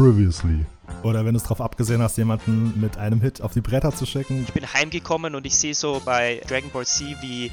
Previously. Oder wenn du es darauf abgesehen hast, jemanden mit einem Hit auf die Bretter zu schicken. Ich bin heimgekommen und ich sehe so bei Dragon Ball Z, wie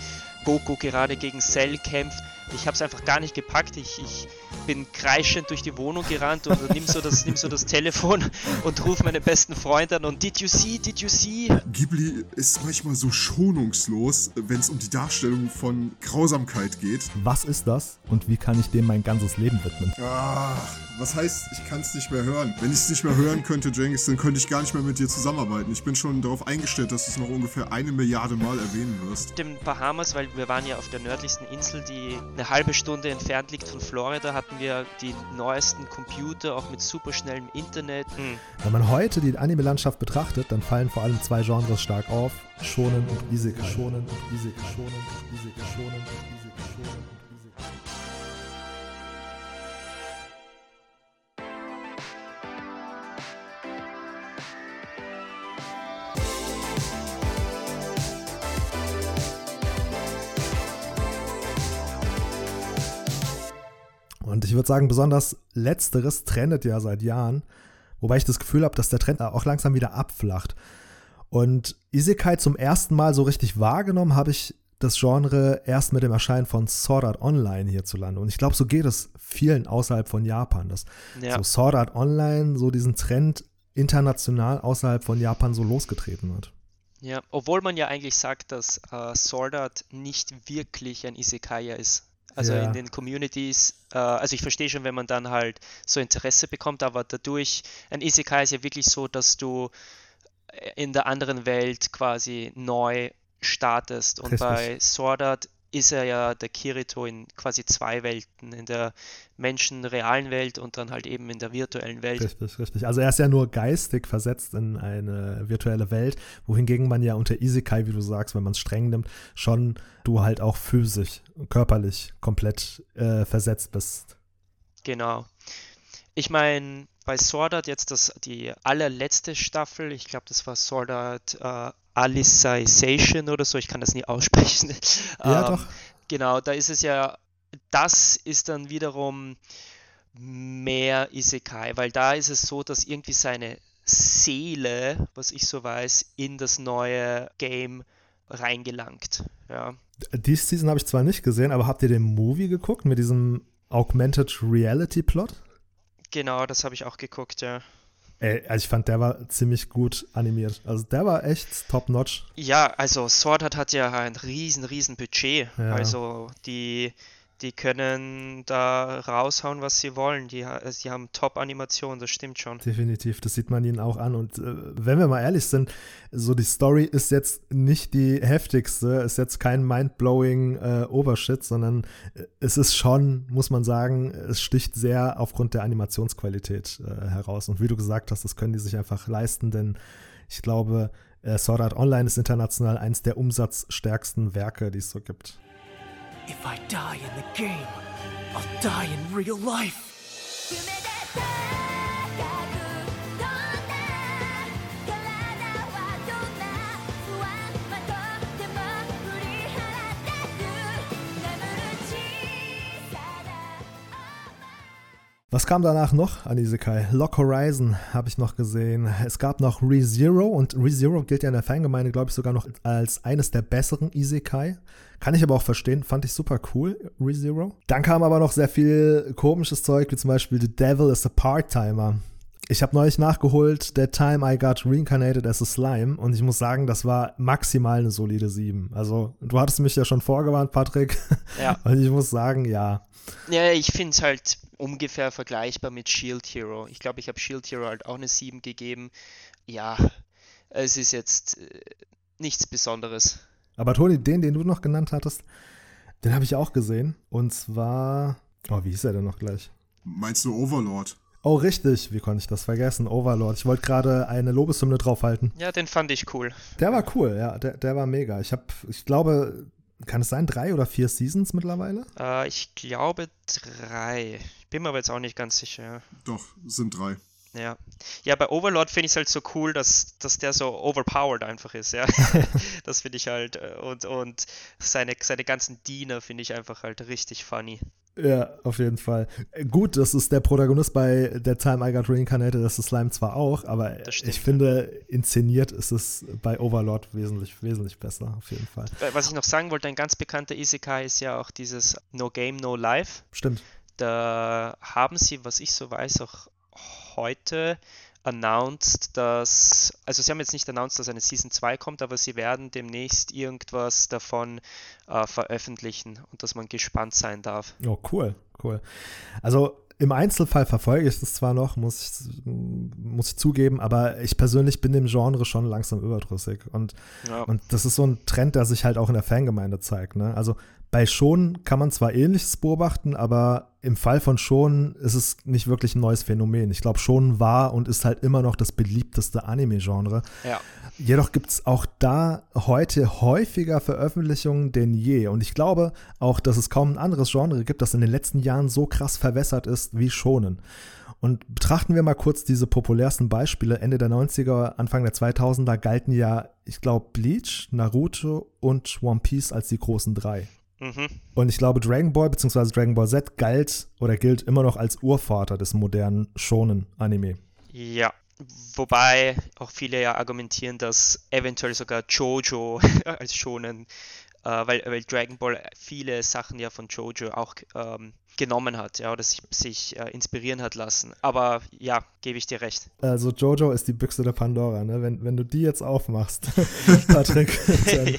Goku gerade gegen Cell kämpft. Ich habe es einfach gar nicht gepackt. Ich, ich bin kreischend durch die Wohnung gerannt und nimm so das, nimm so das Telefon und rufe meine besten Freunde an und Did you see? Did you see? Ghibli ist manchmal so schonungslos, wenn es um die Darstellung von Grausamkeit geht. Was ist das und wie kann ich dem mein ganzes Leben widmen? Ach, was heißt, ich kann es nicht mehr hören? Wenn ich es nicht mehr hören könnte, Jenkins, dann könnte ich gar nicht mehr mit dir zusammenarbeiten. Ich bin schon darauf eingestellt, dass du es noch ungefähr eine Milliarde Mal erwähnen wirst. Den Bahamas, weil wir waren ja auf der nördlichsten Insel, die eine halbe Stunde entfernt liegt von Florida, hatten wir die neuesten Computer, auch mit superschnellem Internet. Hm. Wenn man heute die Anime-Landschaft betrachtet, dann fallen vor allem zwei Genres stark auf. Shonen und Isekai. Shonen und Isekai. Shonen und Isekai. Shonen und Isekai. Shonen und Isekai. Und ich würde sagen, besonders letzteres trendet ja seit Jahren, wobei ich das Gefühl habe, dass der Trend auch langsam wieder abflacht. Und Isekai zum ersten Mal so richtig wahrgenommen habe ich das Genre erst mit dem Erscheinen von Sword Art Online hierzulande. Und ich glaube, so geht es vielen außerhalb von Japan, dass Ja. so Sword Art Online so diesen Trend international außerhalb von Japan so losgetreten hat. Ja, obwohl man ja eigentlich sagt, dass äh, Sword Art nicht wirklich ein Isekaier ist. Also Ja. in den Communities, äh, also ich verstehe schon, wenn man dann halt so Interesse bekommt, aber dadurch, ein Isekai ist ja wirklich so, dass du äh, in der anderen Welt quasi neu startest. Und Richtig. bei Sword Art ist er ja der Kirito in quasi zwei Welten, in der menschenrealen Welt und dann halt eben in der virtuellen Welt. Richtig, richtig. Also er ist ja nur geistig versetzt in eine virtuelle Welt, wohingegen man ja unter Isekai, wie du sagst, wenn man es streng nimmt, schon du halt auch physisch, körperlich komplett äh, versetzt bist. Genau. Ich meine, bei Sword Art jetzt das, die allerletzte Staffel, ich glaube, das war Sword Art äh, Alicization oder so, ich kann das nie aussprechen. Ja, Ähm, doch. Genau, da ist es ja, das ist dann wiederum mehr Isekai, weil da ist es so, dass irgendwie seine Seele, was ich so weiß, in das neue Game reingelangt. Ja. Die Season habe ich zwar nicht gesehen, aber habt ihr den Movie geguckt mit diesem Augmented Reality Plot? Genau, das habe ich auch geguckt, ja. Ey, also ich fand, der war ziemlich gut animiert. Also der war echt top-notch. Ja, also Sword Art hat ja ein riesen, riesen Budget. Ja. Also die, die können da raushauen, was sie wollen. Die, ha- die haben Top-Animation, das stimmt schon. Definitiv, das sieht man ihnen auch an. Und äh, wenn wir mal ehrlich sind, so die Story ist jetzt nicht die heftigste, ist jetzt kein mind-blowing äh, Obershit, sondern äh, es ist schon, muss man sagen, es sticht sehr aufgrund der Animationsqualität äh, heraus. Und wie du gesagt hast, das können die sich einfach leisten, denn ich glaube, äh, Sword Art Online ist international eines der umsatzstärksten Werke, die es so gibt. If I die in the game, I'll die in real life. Was kam danach noch an Isekai? Lock Horizon habe ich noch gesehen. Es gab noch ReZero und ReZero gilt ja in der Fangemeinde, glaube ich, sogar noch als eines der besseren Isekai. Kann ich aber auch verstehen, fand ich super cool, ReZero. Dann kam aber noch sehr viel komisches Zeug, wie zum Beispiel The Devil is a Part-Timer. Ich habe neulich nachgeholt, That Time I Got Reincarnated as a Slime und ich muss sagen, das war maximal eine solide 7. Also, du hattest mich ja schon vorgewarnt, Patrick. Ja. Und ich muss sagen, ja, Ja, ich finde es halt ungefähr vergleichbar mit Shield Hero. Ich glaube, ich habe Shield Hero halt auch eine 7 gegeben. Ja, es ist jetzt äh, nichts Besonderes. Aber Toni, den, den du noch genannt hattest, den habe ich auch gesehen. Und zwar. Oh, wie hieß er denn noch gleich? Meinst du Overlord? Oh, richtig. Wie konnte ich das vergessen? Overlord. Ich wollte gerade eine Lobeshymne draufhalten. Ja, den fand ich cool. Der war cool, ja. Der, der war mega. Ich habe, ich glaube, kann es sein, drei oder vier Seasons mittlerweile? Äh, ich glaube drei. Ich bin mir aber jetzt auch nicht ganz sicher. Doch, sind drei. Ja. Ja, bei Overlord finde ich es halt so cool, dass, dass der so overpowered einfach ist, ja. das finde ich halt. äh, Und, und seine, seine ganzen Diener finde ich einfach halt richtig funny. Ja, auf jeden Fall. Äh, Gut, das ist der Protagonist bei The Time I Got Reincarnated, das ist Slime zwar auch, aber stimmt, ich ja. finde, inszeniert ist es bei Overlord wesentlich, wesentlich besser, auf jeden Fall. Was ich noch sagen wollte, ein ganz bekannter Isekai ist ja auch dieses No Game, No Life. Stimmt. Da haben sie, was ich so weiß, auch heute announced, dass, also sie haben jetzt nicht announced, dass eine Season 2 kommt, aber sie werden demnächst irgendwas davon äh, veröffentlichen und dass man gespannt sein darf. Oh, cool, cool. Also im Einzelfall verfolge ich das zwar noch, muss ich, muss ich zugeben, aber ich persönlich bin dem Genre schon langsam überdrüssig. Und, Ja. und das ist so ein Trend, der sich halt auch in der Fangemeinde zeigt. Ne? Also bei Schon kann man zwar Ähnliches beobachten, aber im Fall von Schon ist es nicht wirklich ein neues Phänomen. Ich glaube, Schon war und ist halt immer noch das beliebteste Anime-Genre. ja. Jedoch gibt es auch da heute häufiger Veröffentlichungen denn je. Und ich glaube auch, dass es kaum ein anderes Genre gibt, das in den letzten Jahren so krass verwässert ist wie Shonen. Und betrachten wir mal kurz diese populärsten Beispiele. Ende der 90er, Anfang der 2000er galten ja, ich glaube, Bleach, Naruto und One Piece als die großen drei. Mhm. Und ich glaube, Dragon Ball bzw. Dragon Ball Z galt oder gilt immer noch als Urvater des modernen Shonen-Anime. Ja. Wobei auch viele ja argumentieren, dass eventuell sogar Jojo als Shonen, weil, weil Dragon Ball viele Sachen ja von Jojo auch ähm, genommen hat, ja, oder sich, sich äh, inspirieren hat lassen. Aber ja, gebe ich dir recht. Also Jojo ist die Büchse der Pandora, ne? Wenn, wenn du die jetzt aufmachst, Patrick, dann,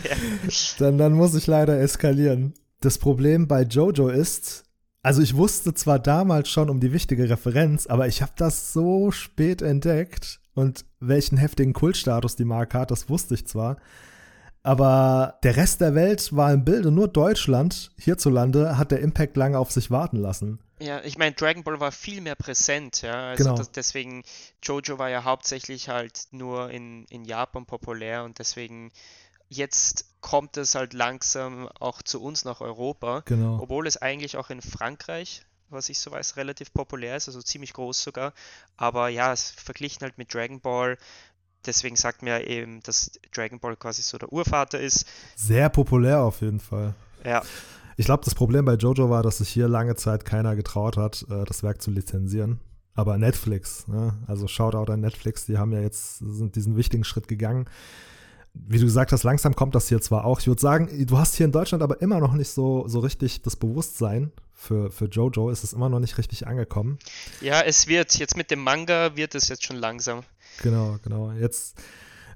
dann, dann muss ich leider eskalieren. Das Problem bei Jojo ist, also ich wusste zwar damals schon um die wichtige Referenz, aber ich habe das so spät entdeckt und welchen heftigen Kultstatus die Marke hat, das wusste ich zwar. Aber der Rest der Welt war im Bilde, nur Deutschland, hierzulande, hat der Impact lange auf sich warten lassen. Ja, ich meine, Dragon Ball war viel mehr präsent, ja. Also Genau. das, deswegen, Jojo war ja hauptsächlich halt nur in, in Japan populär und deswegen jetzt kommt es halt langsam auch zu uns nach Europa, Genau. obwohl es eigentlich auch in Frankreich, was ich so weiß, relativ populär ist, also ziemlich groß sogar. Aber ja, es verglichen halt mit Dragon Ball. Deswegen sagt mir eben, dass Dragon Ball quasi so der Urvater ist. Sehr populär auf jeden Fall. Ja, Ich glaube, das Problem bei Jojo war, dass sich hier lange Zeit keiner getraut hat, äh, das Werk zu lizenzieren. Aber Netflix, ne? also Shoutout an Netflix, die haben ja jetzt sind diesen wichtigen Schritt gegangen. Wie du gesagt hast, langsam kommt das hier zwar auch. Ich würde sagen, du hast hier in Deutschland aber immer noch nicht so, so richtig das Bewusstsein für, für Jojo. Ist es immer noch nicht richtig angekommen. ja, es wird jetzt mit dem Manga wird es jetzt schon langsam. Genau, genau. Jetzt,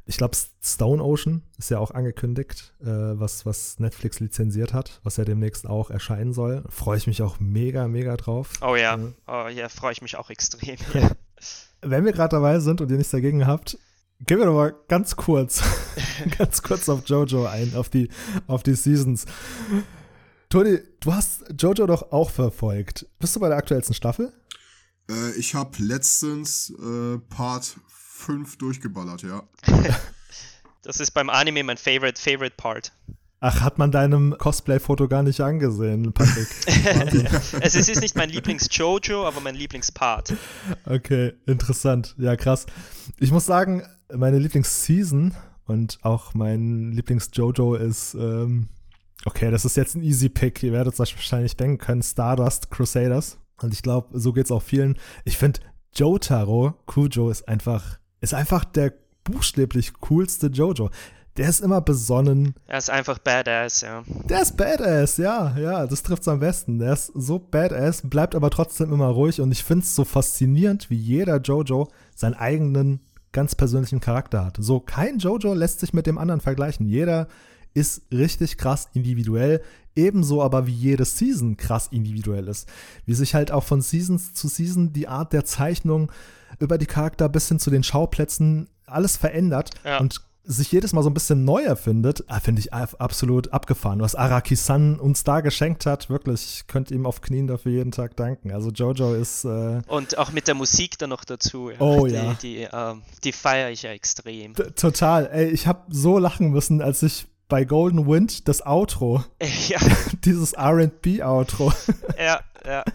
ich glaube, Stone Ocean ist ja auch angekündigt, äh, was, was Netflix lizenziert hat, was ja demnächst auch erscheinen soll. Freue ich mich auch mega, mega drauf. Oh ja, Ja. oh ja, freue ich mich auch extrem. Wenn wir gerade dabei sind und ihr nichts dagegen habt, gehen wir doch mal ganz kurz, ganz kurz auf Jojo ein, auf die, auf die Seasons. Toni, du hast Jojo doch auch verfolgt. Bist du bei der aktuellsten Staffel? Äh, ich habe letztens äh, Part 5 durchgeballert, ja. Das ist beim Anime mein favorite, favorite part. Ach, hat man deinem Cosplay-Foto gar nicht angesehen, Patrick. Also es ist nicht mein Lieblings-Jojo, aber mein Lieblingspart. Okay, interessant. Ja, krass. Ich muss sagen, meine Lieblingsseason und auch mein Lieblings-Jojo ist, ähm, okay, das ist jetzt ein easy Pick. Ihr werdet es euch wahrscheinlich denken können, Stardust Crusaders. Und ich glaube, so geht es auch vielen. Ich finde, Jotaro, Kujo, ist einfach, ist einfach der buchstäblich coolste Jojo. Der ist immer besonnen, Er ist einfach badass, ja. der ist badass, ja, ja, das trifft's am besten. Der ist so badass, bleibt aber trotzdem immer ruhig und ich find's so faszinierend, wie jeder Jojo seinen eigenen ganz persönlichen Charakter hat. So kein Jojo lässt sich mit dem anderen vergleichen. Jeder ist richtig krass individuell, ebenso aber wie jede Season krass individuell ist. Wie sich halt auch von Seasons zu Season die Art der Zeichnung über die Charakter bis hin zu den Schauplätzen alles verändert Ja. und sich jedes Mal so ein bisschen neu erfindet, ah, finde ich ab- absolut abgefahren. Was Araki-san uns da geschenkt hat, wirklich, ich könnte ihm auf Knien dafür jeden Tag danken. Also Jojo ist, äh, Und auch mit der Musik dann noch dazu. Ja. Oh die, ja. Die, ähm, die feiere ich ja extrem. t- total, ey, ich habe so lachen müssen, als ich bei Golden Wind das Outro, ja, dieses R&B-Outro, ja, ja.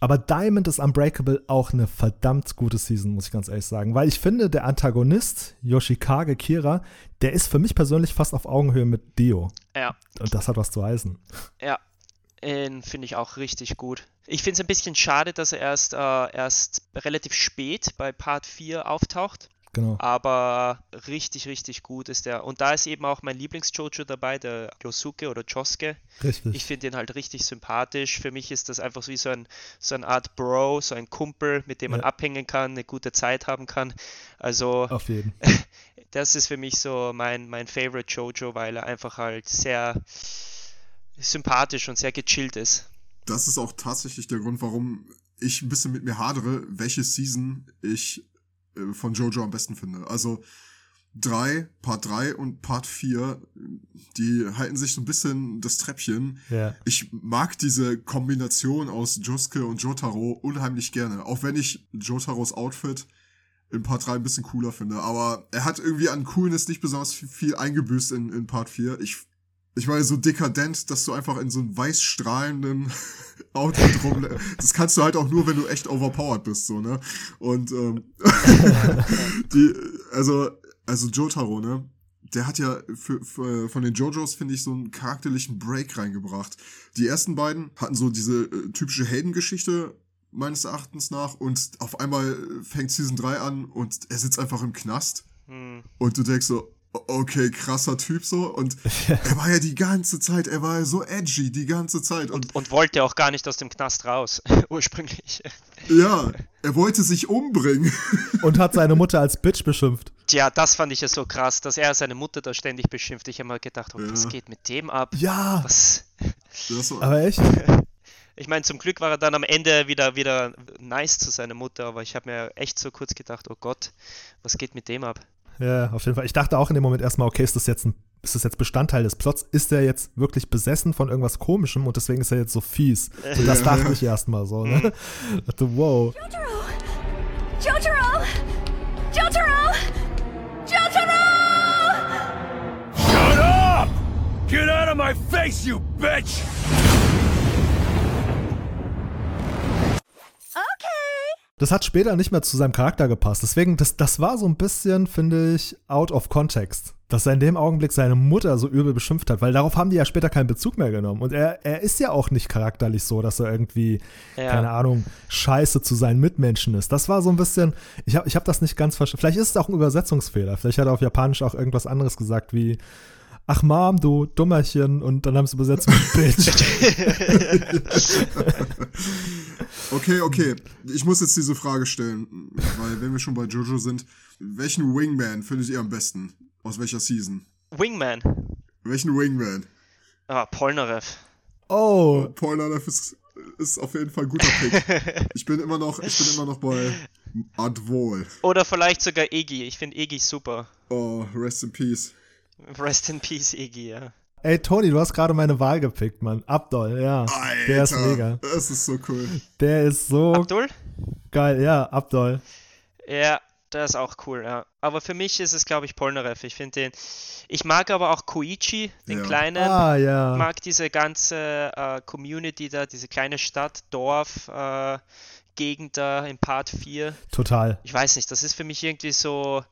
Aber Diamond is Unbreakable auch eine verdammt gute Season, muss ich ganz ehrlich sagen. Weil ich finde, der Antagonist, Yoshikage Kira, der ist für mich persönlich fast auf Augenhöhe mit Dio. Ja, Und das hat was zu heißen. ja. Den finde ich auch richtig gut. Ich finde es ein bisschen schade, dass er erst, äh, erst relativ spät bei Part 4 auftaucht. Genau. Aber richtig, richtig gut ist der. Und da ist eben auch mein Lieblings-Jojo dabei, der Yosuke oder Josuke. Richtig. Ich finde ihn halt richtig sympathisch. Für mich ist das einfach wie so, ein, so eine Art Bro, so ein Kumpel, mit dem man Ja. abhängen kann, eine gute Zeit haben kann. Also auf jeden. das ist für mich so mein, mein Favorite Jojo, weil er einfach halt sehr sympathisch und sehr gechillt ist. Das ist auch tatsächlich der Grund, warum ich ein bisschen mit mir hadere, welche Season ich von Jojo am besten finde. Also 3, Part 3 und Part 4, die halten sich so ein bisschen das Treppchen. Ja. Ich mag diese Kombination aus Josuke und Jotaro unheimlich gerne. Auch wenn ich Jotaros Outfit in Part 3 ein bisschen cooler finde. Aber er hat irgendwie an Coolness nicht besonders viel, viel eingebüßt in, in Part 4. Ich, ich meine, so dekadent, dass du einfach in so einem weiß strahlenden Outfit rum. Das kannst du halt auch nur, wenn du echt overpowered bist, so, ne? Und, ähm, die, also, also Jotaro, ne? Der hat ja für, für, von den JoJos, finde ich, so einen charakterlichen Break reingebracht. Die ersten beiden hatten so diese äh, typische Heldengeschichte, meines Erachtens nach, und auf einmal fängt Season 3 an und er sitzt einfach im Knast. Hm. Und du denkst so, okay, krasser Typ so. Und er war ja die ganze Zeit, er war ja so edgy die ganze Zeit. Und Und, und wollte auch gar nicht aus dem Knast raus, ursprünglich. ja, er wollte sich umbringen. Und hat seine Mutter als Bitch beschimpft. Tja, das fand ich ja so krass, dass er seine Mutter da ständig beschimpft. Ich habe mal gedacht, oh, was Ja. geht mit dem ab? Ja, Was? Das war, aber echt? Ich meine, zum Glück war er dann am Ende wieder, wieder nice zu seiner Mutter, aber ich habe mir echt so kurz gedacht, oh Gott, was geht mit dem ab? Ja, auf jeden Fall. Ich dachte auch in dem Moment erstmal, okay, ist das jetzt ein, ist das jetzt Bestandteil des Plots? Ist er jetzt wirklich besessen von irgendwas Komischem und deswegen ist er jetzt so fies? So, das dachte ich erstmal so, ne? dachte, wow. Jotaro! Jotaro! Jotaro! Shut up! Get out of my face, you bitch! Das hat später nicht mehr zu seinem Charakter gepasst. Deswegen, das, das war so ein bisschen, finde ich, out of context. Dass er in dem Augenblick seine Mutter so übel beschimpft hat, weil darauf haben die ja später keinen Bezug mehr genommen. Und er, er ist ja auch nicht charakterlich so, dass er irgendwie, Ja. keine Ahnung, scheiße zu seinen Mitmenschen ist. Das war so ein bisschen, ich habe ich hab das nicht ganz verstanden. Vielleicht ist es auch ein Übersetzungsfehler. Vielleicht hat er auf Japanisch auch irgendwas anderes gesagt wie, ach Mom, du Dummerchen. Und dann haben sie übersetzt mit Bitch. okay, okay. Ich muss jetzt diese Frage stellen, weil wenn wir schon bei Jojo sind, welchen Wingman findet ihr am besten? Aus welcher Season? Wingman. Welchen Wingman? Ah, Polnareff. Oh, Paul Nanef ist, ist auf jeden Fall ein guter Pick. Ich bin immer noch, ich bin immer noch bei Advol. Oder vielleicht sogar Egi. Ich finde Egi super. Oh, rest in peace. Rest in Peace, Egi, ja. ey Toni, du hast gerade meine Wahl gepickt, Mann. Abdol, ja. Alter, Der ist mega. Das ist so cool. Der ist so Abdul? geil, ja, Abdol. Ja, der ist auch cool, ja. Aber für mich ist es, glaube ich, Polnareff. Ich finde den. Ich mag aber auch Koichi, den Ja. kleinen. Ah, Ich ja. mag diese ganze äh, Community da, diese kleine Stadt, Dorf, äh, Gegend da in Part 4. Total. Ich weiß nicht, das ist für mich irgendwie so.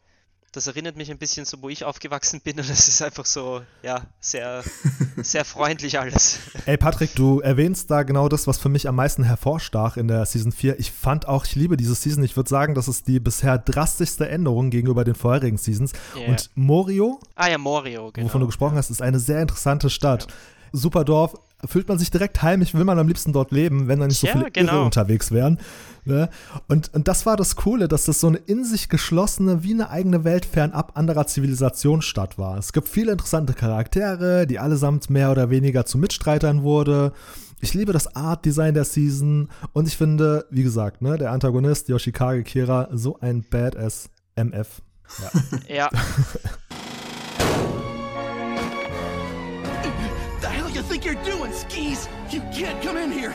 Das erinnert mich ein bisschen so, wo ich aufgewachsen bin und es ist einfach so, ja, sehr, sehr freundlich alles. Ey, Patrick, du erwähnst da genau das, was für mich am meisten hervorstach in der Season 4. Ich fand auch, ich liebe diese Season. Ich würde sagen, das ist die bisher drastischste Änderung gegenüber den vorherigen Seasons. Ja. Und Morio, Ah ja, Morio, genau. wovon du gesprochen hast, ist eine sehr interessante Stadt. Super Dorf, fühlt man sich direkt heimisch, will man am liebsten dort leben, wenn da nicht so Ja, viele Irre genau. unterwegs wären. Ne? Und, und das war das Coole, dass das so eine in sich geschlossene, wie eine eigene Welt fernab anderer Zivilisationsstadt war. Es gibt viele interessante Charaktere, die allesamt mehr oder weniger zu Mitstreitern wurde. Ich liebe das Art-Design der Season und ich finde, wie gesagt, ne, der Antagonist Yoshikage Kira so ein Badass MF. Ja, The think you're doing, skis? You can't come in here.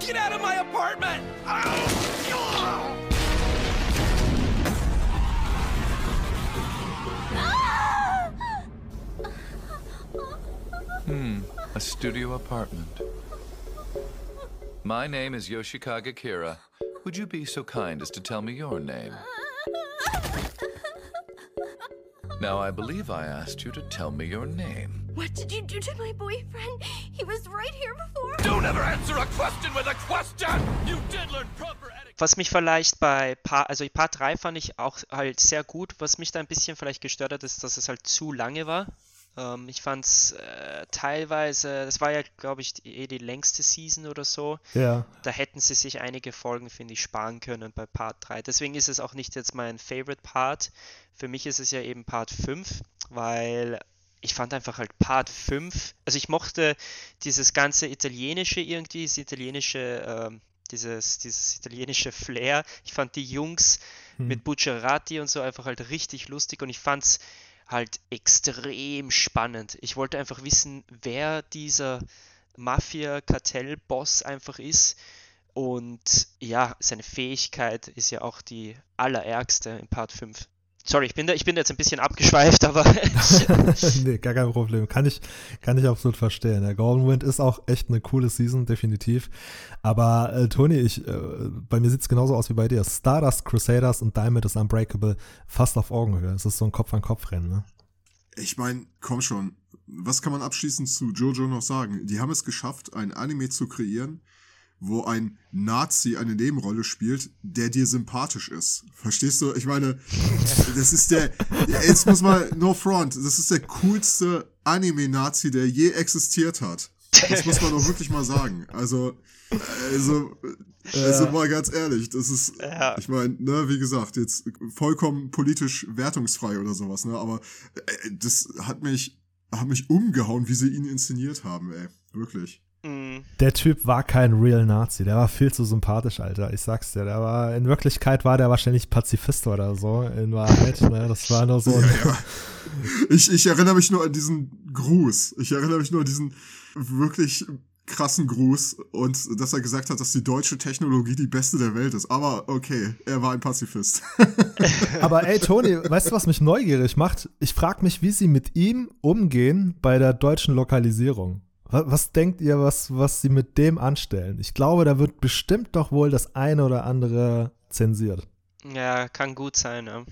Get out of my apartment! Ow! A studio apartment. My name is Yoshikage Kira. Would you be so kind as to tell me your name? Now, I believe I asked you to tell me your name. What did you do to my boyfriend? He was right here before. Don't ever answer a question with a question! You did learn proper etiquette. Was mich vielleicht bei Part, also Part 3 fand ich auch halt sehr gut. Was mich da ein bisschen vielleicht gestört hat, ist, dass es halt zu lange war. Ähm, ich fand es äh, teilweise, das war ja, glaube ich, die, eh die längste Season oder so. Ja. Da hätten sie sich einige Folgen, finde ich, sparen können bei Part 3. Deswegen ist es auch nicht jetzt mein Favorite Part. Für mich ist es ja eben Part 5, weil ich fand einfach halt Part 5, also ich mochte dieses ganze Italienische irgendwie, dieses italienische, ähm, dieses, dieses italienische Flair. Ich fand die Jungs mit Bucciarati und so einfach halt richtig lustig und ich fand's halt extrem spannend. Ich wollte einfach wissen, wer dieser Mafia-Kartell-Boss einfach ist. Und ja, seine Fähigkeit ist ja auch die allerärgste in Part 5. Sorry, ich bin da, ich bin da jetzt ein bisschen abgeschweift, aber nee, gar kein Problem. Kann ich, kann ich absolut verstehen. Der Golden Wind ist auch echt eine coole Season, definitiv. Aber äh, Toni, ich, äh, bei mir sieht es genauso aus wie bei dir. Stardust Crusaders und Diamond is Unbreakable fast auf Augenhöhe. Es ist so ein Kopf-an-Kopf-Rennen, ne? Ich meine, komm schon. Was kann man abschließend zu Jojo noch sagen? Die haben es geschafft, ein Anime zu kreieren, wo ein Nazi eine Nebenrolle spielt, der dir sympathisch ist. Verstehst du? Ich meine, das ist der, jetzt muss mal, no front, das ist der coolste Anime-Nazi, der je existiert hat. Das muss man doch wirklich mal sagen. Also, also, also mal ganz ehrlich, das ist, Ja. ich meine, ne, wie gesagt, jetzt vollkommen politisch wertungsfrei oder sowas, ne, aber äh, das hat mich, hat mich umgehauen, wie sie ihn inszeniert haben, ey, wirklich. Der Typ war kein real Nazi. Der war viel zu sympathisch, Alter. Ich sag's dir. Der war, in Wirklichkeit war der wahrscheinlich Pazifist oder so. In Wahrheit, ne? Das war nur so Ja, ja. Ich, ich erinnere mich nur an diesen Gruß. Ich erinnere mich nur an diesen wirklich krassen Gruß und dass er gesagt hat, dass die deutsche Technologie die beste der Welt ist. Aber okay, er war ein Pazifist. Aber ey, Toni, weißt du, was mich neugierig macht? Ich frage mich, wie sie mit ihm umgehen bei der deutschen Lokalisierung. Was, was denkt ihr, was, was sie mit dem anstellen? Ich glaube, da wird bestimmt doch wohl das eine oder andere zensiert. ja, kann gut sein. Ja.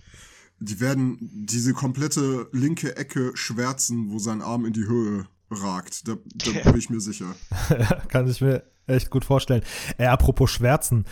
Die werden diese komplette linke Ecke schwärzen, wo sein Arm in die Höhe ragt. Da, da bin ich mir sicher. Kann ich mir echt gut vorstellen. Äh, apropos Schwärzen.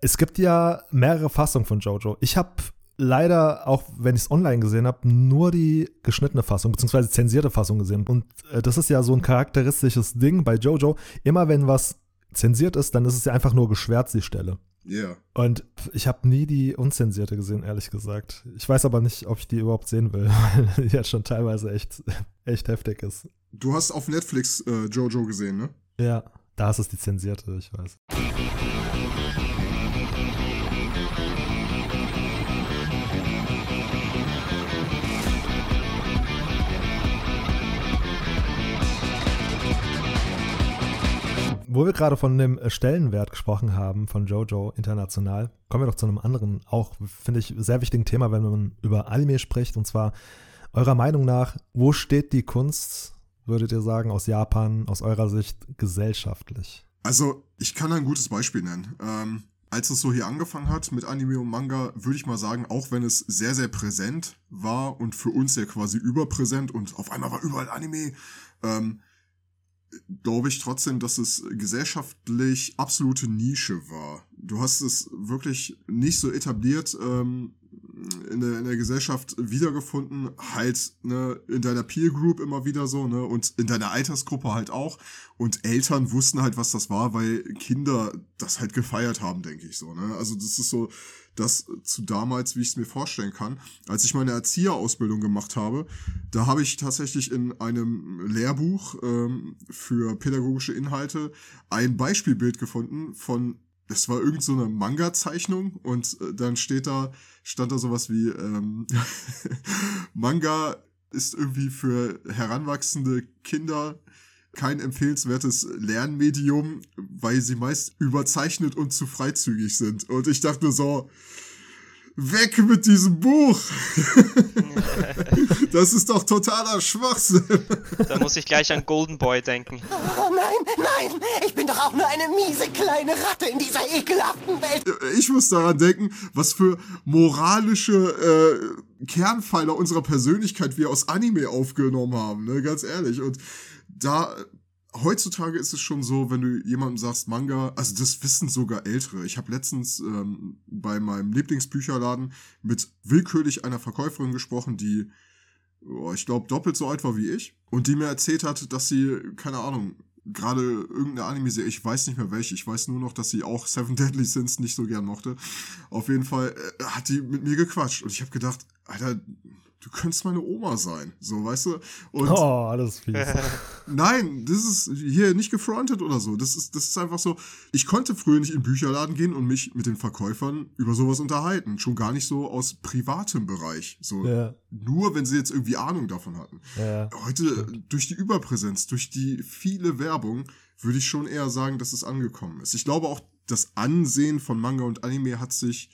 Es gibt ja mehrere Fassungen von Jojo. Ich habe leider, auch wenn ich es online gesehen habe, nur die geschnittene Fassung, beziehungsweise zensierte Fassung gesehen. Und äh, das ist ja so ein charakteristisches Ding bei Jojo. Immer wenn was zensiert ist, dann ist es ja einfach nur geschwärzt, die Stelle. Ja. Und ich habe nie die unzensierte gesehen, ehrlich gesagt. Ich weiß aber nicht, ob ich die überhaupt sehen will, weil die jetzt schon teilweise echt, echt heftig ist. Du hast auf Netflix äh, Jojo gesehen, ne? Ja, da ist es die zensierte, ich weiß. Wo wir gerade von dem äh, Stellenwert gesprochen haben von Jojo international, kommen wir doch zu einem anderen, auch finde ich sehr wichtigen Thema, wenn man über Anime spricht. Und zwar eurer Meinung nach, wo steht die Kunst, würdet ihr sagen, aus Japan, aus eurer Sicht gesellschaftlich? Also, ich kann ein gutes Beispiel nennen. Ähm, als es so hier angefangen hat mit Anime und Manga, würde ich mal sagen, auch wenn es sehr, sehr präsent war und für uns ja quasi überpräsent und auf einmal war überall Anime, ähm, glaube ich trotzdem, dass es gesellschaftlich absolute Nische war. Du hast es wirklich nicht so etabliert ähm, in, der, in der Gesellschaft wiedergefunden, halt ne, in deiner Peer Group immer wieder so, ne, und in deiner Altersgruppe halt auch. Und Eltern wussten halt, was das war, weil Kinder das halt gefeiert haben, denke ich so. Ne? Also das ist so das zu damals, wie ich es mir vorstellen kann. Als ich meine Erzieherausbildung gemacht habe, da habe ich tatsächlich in einem Lehrbuch ähm, für pädagogische Inhalte ein Beispielbild gefunden von das war irgend so eine Manga-Zeichnung und äh, dann steht da, stand da sowas wie ähm, Manga ist irgendwie für heranwachsende Kinder kein empfehlenswertes Lernmedium, weil sie meist überzeichnet und zu freizügig sind. Und ich dachte so, weg mit diesem Buch. das ist doch totaler Schwachsinn. Da muss ich gleich an Golden Boy denken. Oh nein, nein, ich bin doch auch nur eine miese kleine Ratte in dieser ekelhaften Welt. Ich muss daran denken, was für moralische äh, Kernpfeiler unserer Persönlichkeit wir aus Anime aufgenommen haben, ne? ganz ehrlich. Und da heutzutage ist es schon so, wenn du jemandem sagst Manga, also das wissen sogar Ältere. Ich habe letztens ähm, bei meinem Lieblingsbücherladen mit willkürlich einer Verkäuferin gesprochen, die, oh, ich glaube, doppelt so alt war wie ich und die mir erzählt hat, dass sie, keine Ahnung, gerade irgendeine Anime-Serie, ich weiß nicht mehr welche, ich weiß nur noch, dass sie auch Seven Deadly Sins nicht so gern mochte. Auf jeden Fall äh, hat die mit mir gequatscht und ich habe gedacht, Alter, du könntest meine Oma sein, so, weißt du? Und Oh, alles fies. Nein, das ist hier nicht gefrontet oder so. Das ist, das ist einfach so. Ich konnte früher nicht in den Bücherladen gehen und mich mit den Verkäufern über sowas unterhalten. Schon gar nicht so aus privatem Bereich. So Ja. nur, wenn sie jetzt irgendwie Ahnung davon hatten. Ja, Heute durch die Überpräsenz, durch die viele Werbung, würde ich schon eher sagen, dass es angekommen ist. Ich glaube auch, das Ansehen von Manga und Anime hat sich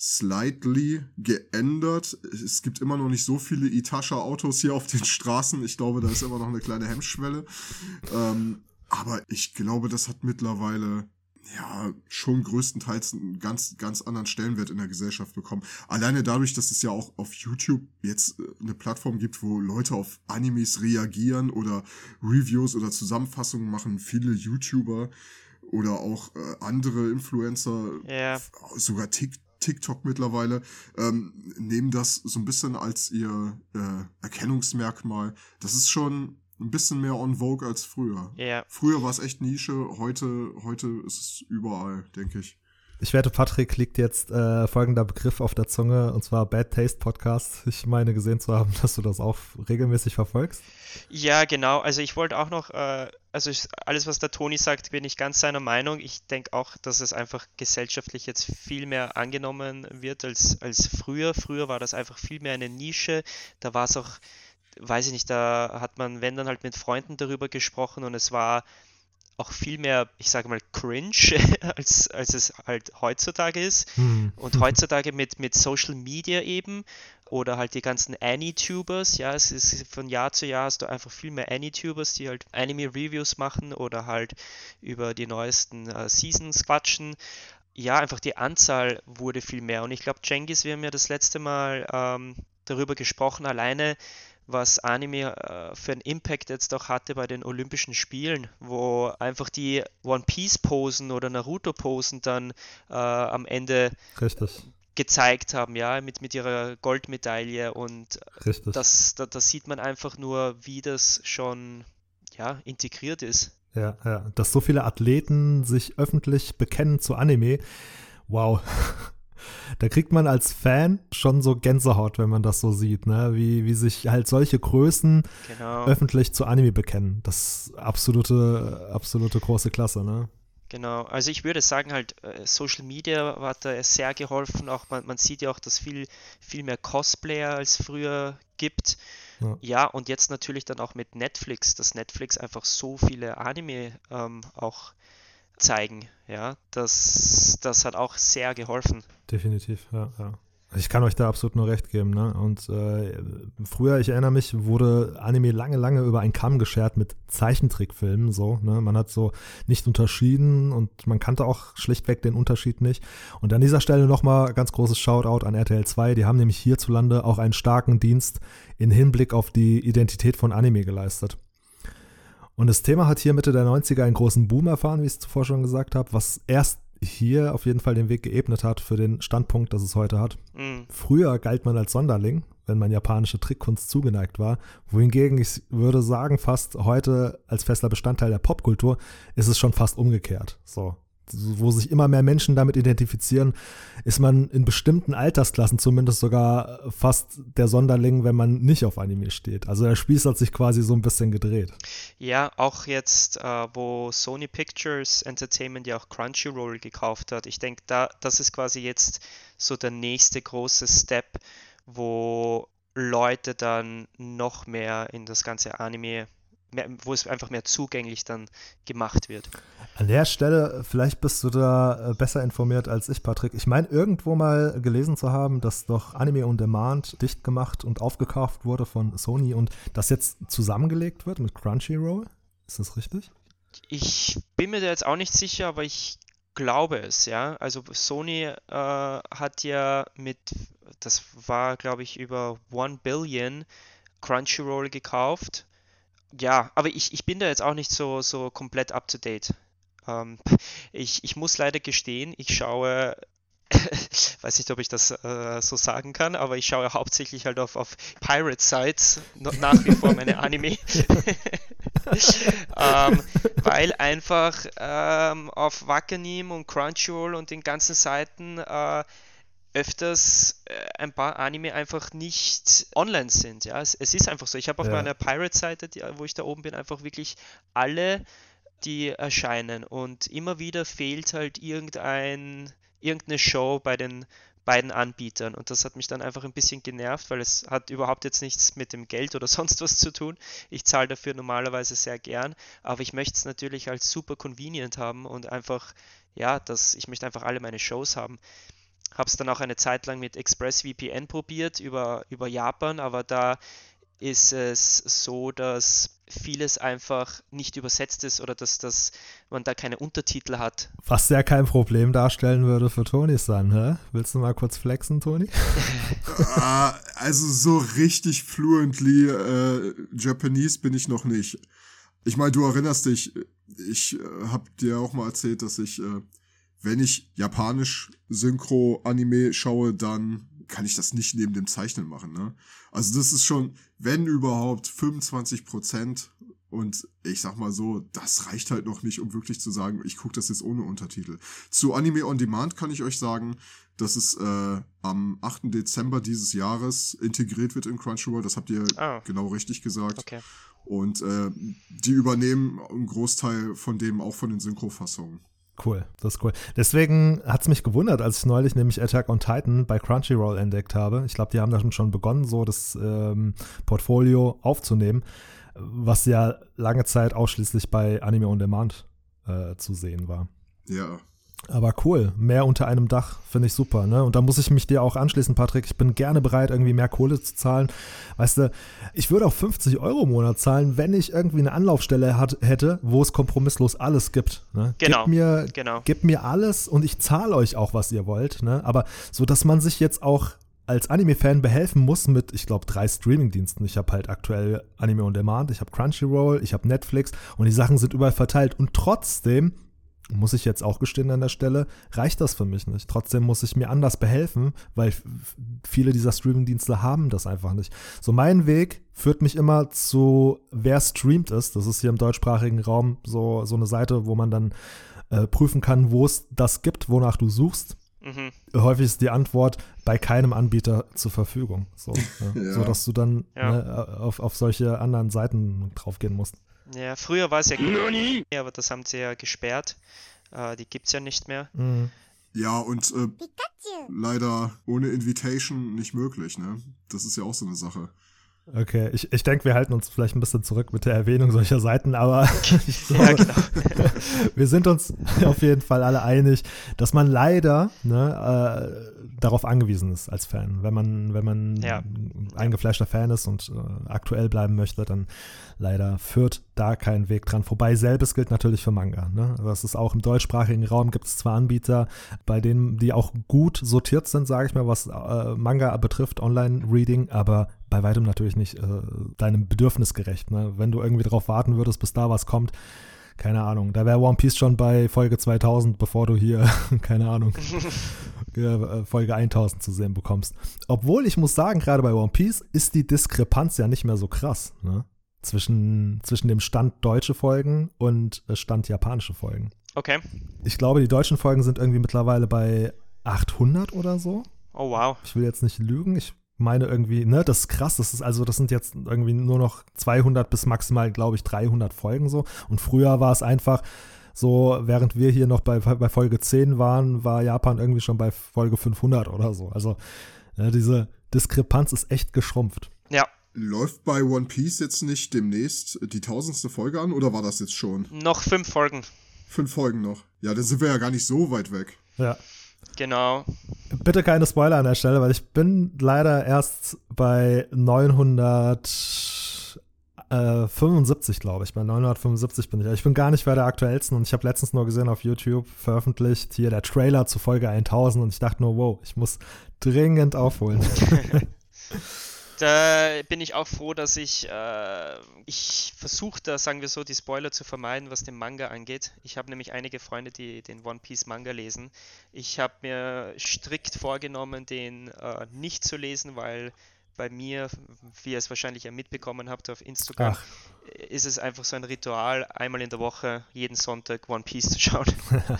slightly geändert. Es gibt immer noch nicht so viele Itasha-Autos hier auf den Straßen. Ich glaube, da ist immer noch eine kleine Hemmschwelle. Ähm, aber ich glaube, das hat mittlerweile ja schon größtenteils einen ganz, ganz anderen Stellenwert in der Gesellschaft bekommen. Alleine dadurch, dass es ja auch auf YouTube jetzt äh, eine Plattform gibt, wo Leute auf Animes reagieren oder Reviews oder Zusammenfassungen machen, viele YouTuber oder auch äh, andere Influencer, f- sogar Tik TikTok mittlerweile, ähm, nehmen das so ein bisschen als ihr äh, Erkennungsmerkmal. Das ist schon ein bisschen mehr on vogue als früher. Ja. Früher war es echt Nische, heute, heute ist es überall, denke ich. Ich wette, Patrick liegt jetzt äh, folgender Begriff auf der Zunge, und zwar Bad Taste Podcast. Ich meine gesehen zu haben, dass du das auch regelmäßig verfolgst. Ja, genau. Also ich wollte auch noch, äh, also ich, alles, was der Toni sagt, bin ich ganz seiner Meinung. Ich denke auch, dass es einfach gesellschaftlich jetzt viel mehr angenommen wird als, als früher. Früher war das einfach viel mehr eine Nische. Da war es auch, weiß ich nicht, da hat man, wenn dann halt mit Freunden darüber gesprochen und es war auch viel mehr, ich sage mal, cringe, als, als es halt heutzutage ist. Hm. Und heutzutage mit, mit Social Media eben oder halt die ganzen Anitubers, ja, es ist von Jahr zu Jahr hast du einfach viel mehr Anitubers, die halt Anime-Reviews machen oder halt über die neuesten äh, Seasons quatschen. Ja, einfach die Anzahl wurde viel mehr. Und ich glaube, Cengiz, wir haben ja das letzte Mal ähm, darüber gesprochen, alleine was Anime äh, für einen Impact jetzt auch hatte bei den Olympischen Spielen, wo einfach die One Piece Posen oder Naruto Posen dann äh, am Ende Richtig, gezeigt haben, ja, mit, mit ihrer Goldmedaille und richtig. das, da, da sieht man einfach nur, wie das schon ja, integriert ist. Ja, ja. Dass so viele Athleten sich öffentlich bekennen zu Anime, wow. Da kriegt man als Fan schon so Gänsehaut, wenn man das so sieht, ne? Wie, wie sich halt solche Größen Genau, öffentlich zu Anime bekennen. Das ist absolute, absolute große Klasse, ne? genau. Also ich würde sagen halt, äh, Social Media hat da sehr geholfen. Auch man, man sieht ja auch, dass viel, viel mehr Cosplayer als früher gibt. Ja. Ja, und jetzt natürlich dann auch mit Netflix, dass Netflix einfach so viele Anime ähm, auch zeigen. Ja, das, das hat auch sehr geholfen. Definitiv, ja, ja. Ich kann euch da absolut nur recht geben, ne? Und äh, früher, ich erinnere mich, wurde Anime lange, lange über einen Kamm geschert mit Zeichentrickfilmen, so, ne? Man hat so nicht unterschieden und man kannte auch schlichtweg den Unterschied nicht. Und an dieser Stelle nochmal ganz großes Shoutout an RTL 2, die haben nämlich hierzulande auch einen starken Dienst in Hinblick auf die Identität von Anime geleistet. Und das Thema hat hier Mitte der 90er einen großen Boom erfahren, wie ich es zuvor schon gesagt habe, was erst hier auf jeden Fall den Weg geebnet hat für den Standpunkt, das es heute hat. Mm, Früher galt man als Sonderling, wenn man japanische Trickkunst zugeneigt war, wohingegen ich würde sagen, fast heute als fester Bestandteil der Popkultur ist es schon fast umgekehrt. So, wo sich immer mehr Menschen damit identifizieren, ist man in bestimmten Altersklassen zumindest sogar fast der Sonderling, wenn man nicht auf Anime steht. Also der Spieß hat sich quasi so ein bisschen gedreht. Ja, auch jetzt, äh, wo Sony Pictures Entertainment ja auch Crunchyroll gekauft hat. Ich denke, da, das ist quasi jetzt so der nächste große Step, wo Leute dann noch mehr in das ganze Anime mehr, wo es einfach mehr zugänglich dann gemacht wird. An der Stelle, vielleicht bist du da äh, besser informiert als ich, Patrick. Ich meine, irgendwo mal gelesen zu haben, dass doch Anime on Demand dicht gemacht und aufgekauft wurde von Sony und das jetzt zusammengelegt wird mit Crunchyroll. Ist das richtig? Ich bin mir da jetzt auch nicht sicher, aber ich glaube es, ja. Also Sony äh, hat ja mit, das war glaube ich über 1 Billion Crunchyroll gekauft. Ja, aber ich, ich bin da jetzt auch nicht so, so komplett up to date. Ähm, ich, ich muss leider gestehen, ich schaue, weiß nicht, ob ich das äh, so sagen kann, aber ich schaue hauptsächlich halt auf, auf Pirate Sites no- nach wie vor meine Anime. ähm, weil einfach ähm, auf Wakanim und Crunchyroll und den ganzen Seiten äh, öfters äh, ein paar Anime einfach nicht online sind. Ja, es, es ist einfach so. Ich habe auf Ja. meiner Pirate-Seite, die- wo ich da oben bin, einfach wirklich alle, die erscheinen. Und immer wieder fehlt halt irgendein, irgendeine Show bei den beiden Anbietern. Und das hat mich dann einfach ein bisschen genervt, weil es hat überhaupt jetzt nichts mit dem Geld oder sonst was zu tun. Ich zahle dafür normalerweise sehr gern, aber ich möchte es natürlich als super convenient haben und einfach, ja, das, ich möchte einfach alle meine Shows haben. Habe es dann auch eine Zeit lang mit ExpressVPN probiert über, über Japan, aber da ist es so, dass vieles einfach nicht übersetzt ist oder dass, dass man da keine Untertitel hat. Was ja kein Problem darstellen würde für Tony San, hä? Willst du mal kurz flexen, Tony? Ah, also so richtig fluently äh, Japanese bin ich noch nicht. Ich meine, du erinnerst dich, ich äh, habe dir auch mal erzählt, dass ich, äh, wenn ich japanisch Synchro-Anime schaue, dann kann ich das nicht neben dem Zeichnen machen. Ne? Also das ist schon, wenn überhaupt, 25 Prozent. Und ich sag mal so, das reicht halt noch nicht, um wirklich zu sagen, ich gucke das jetzt ohne Untertitel. Zu Anime on Demand kann ich euch sagen, dass es äh, am 8. Dezember dieses Jahres integriert wird in Crunchyroll. Das habt ihr Ah. genau richtig gesagt. Okay. Und äh, die übernehmen einen Großteil von dem auch von den Synchrofassungen. Cool, das ist cool. Deswegen hat es mich gewundert, als ich neulich nämlich Attack on Titan bei Crunchyroll entdeckt habe. Ich glaube, die haben da schon begonnen, so das ähm, Portfolio aufzunehmen, was ja lange Zeit ausschließlich bei Anime on Demand äh, zu sehen war. Ja. Aber cool, mehr unter einem Dach finde ich super, ne? Und da muss ich mich dir auch anschließen, Patrick. Ich bin gerne bereit, irgendwie mehr Kohle zu zahlen. Weißt du, ich würde auch 50 Euro im Monat zahlen, wenn ich irgendwie eine Anlaufstelle hat, hätte, wo es kompromisslos alles gibt. Ne? Genau, Gebt mir, genau. gebt mir alles und ich zahle euch auch, was ihr wollt. Ne? Aber so, dass man sich jetzt auch als Anime-Fan behelfen muss mit, ich glaube, drei Streaming-Diensten. Ich habe halt aktuell Anime on Demand, ich habe Crunchyroll, ich habe Netflix und die Sachen sind überall verteilt. Und trotzdem muss ich jetzt auch gestehen an der Stelle, reicht das für mich nicht. Trotzdem muss ich mir anders behelfen, weil viele dieser Streaming-Dienste haben das einfach nicht. So mein Weg führt mich immer zu, wer streamt ist. Das ist hier im deutschsprachigen Raum so, so eine Seite, wo man dann äh, prüfen kann, wo es das gibt, wonach du suchst. Mhm. Häufig ist die Antwort bei keinem Anbieter zur Verfügung. So, ne? Ja. so dass du dann Ja. ne, auf, auf solche anderen Seiten draufgehen musst. Ja, früher war es ja, aber das haben sie ja gesperrt. Äh, die gibt es ja nicht mehr. Mhm. Ja, und äh, leider ohne Invitation nicht möglich, ne? Das ist ja auch so eine Sache. Okay, ich, ich denke, wir halten uns vielleicht ein bisschen zurück mit der Erwähnung solcher Seiten, aber ich Ja, glaube, genau. wir sind uns auf jeden Fall alle einig, dass man leider ne, äh, darauf angewiesen ist als Fan. Wenn man, wenn man Ja. ein eingefleischter Fan ist und äh, aktuell bleiben möchte, dann leider führt da kein Weg dran vorbei. Selbes gilt natürlich für Manga. Ne? Das ist auch im deutschsprachigen Raum gibt es zwar Anbieter, bei denen die auch gut sortiert sind, sage ich mal, was äh, Manga betrifft, Online-Reading, aber bei weitem natürlich nicht äh, deinem Bedürfnis gerecht. Ne? Wenn du irgendwie darauf warten würdest, bis da was kommt, keine Ahnung, da wäre One Piece schon bei Folge 2000, bevor du hier, keine Ahnung, äh, Folge 1000 zu sehen bekommst. Obwohl ich muss sagen, gerade bei One Piece ist die Diskrepanz ja nicht mehr so krass, ne? Zwischen, zwischen dem Stand deutsche Folgen und äh, Stand japanische Folgen. Okay. Ich glaube, die deutschen Folgen sind irgendwie mittlerweile bei 800 oder so. Oh wow. Ich will jetzt nicht lügen. Ich meine irgendwie, ne, das ist krass. Das ist also, das sind jetzt irgendwie nur noch 200 bis maximal, glaube ich, 300 Folgen so. Und früher war es einfach so, während wir hier noch bei, bei Folge 10 waren, war Japan irgendwie schon bei Folge 500 oder so. Also, ne, diese Diskrepanz ist echt geschrumpft. Ja. Läuft bei One Piece jetzt nicht demnächst die tausendste Folge an oder war das jetzt schon? Noch fünf Folgen. Fünf Folgen noch. Ja, dann sind wir ja gar nicht so weit weg. Ja. Genau. Bitte keine Spoiler an der Stelle, weil ich bin leider erst bei 975, glaube ich. Bei 975 bin ich. Ich bin gar nicht bei der aktuellsten und ich habe letztens nur gesehen auf YouTube veröffentlicht hier der Trailer zu Folge 1000 und ich dachte nur, wow, ich muss dringend aufholen. Da bin ich auch froh, dass ich, äh, ich versuche da, sagen wir so, die Spoiler zu vermeiden, was den Manga angeht. Ich habe nämlich einige Freunde, die den One Piece Manga lesen. Ich habe mir strikt vorgenommen, den äh, nicht zu lesen, weil bei mir, wie ihr es wahrscheinlich ja mitbekommen habt auf Instagram, Ach. ist es einfach so ein Ritual, einmal in der Woche, jeden Sonntag One Piece zu schauen.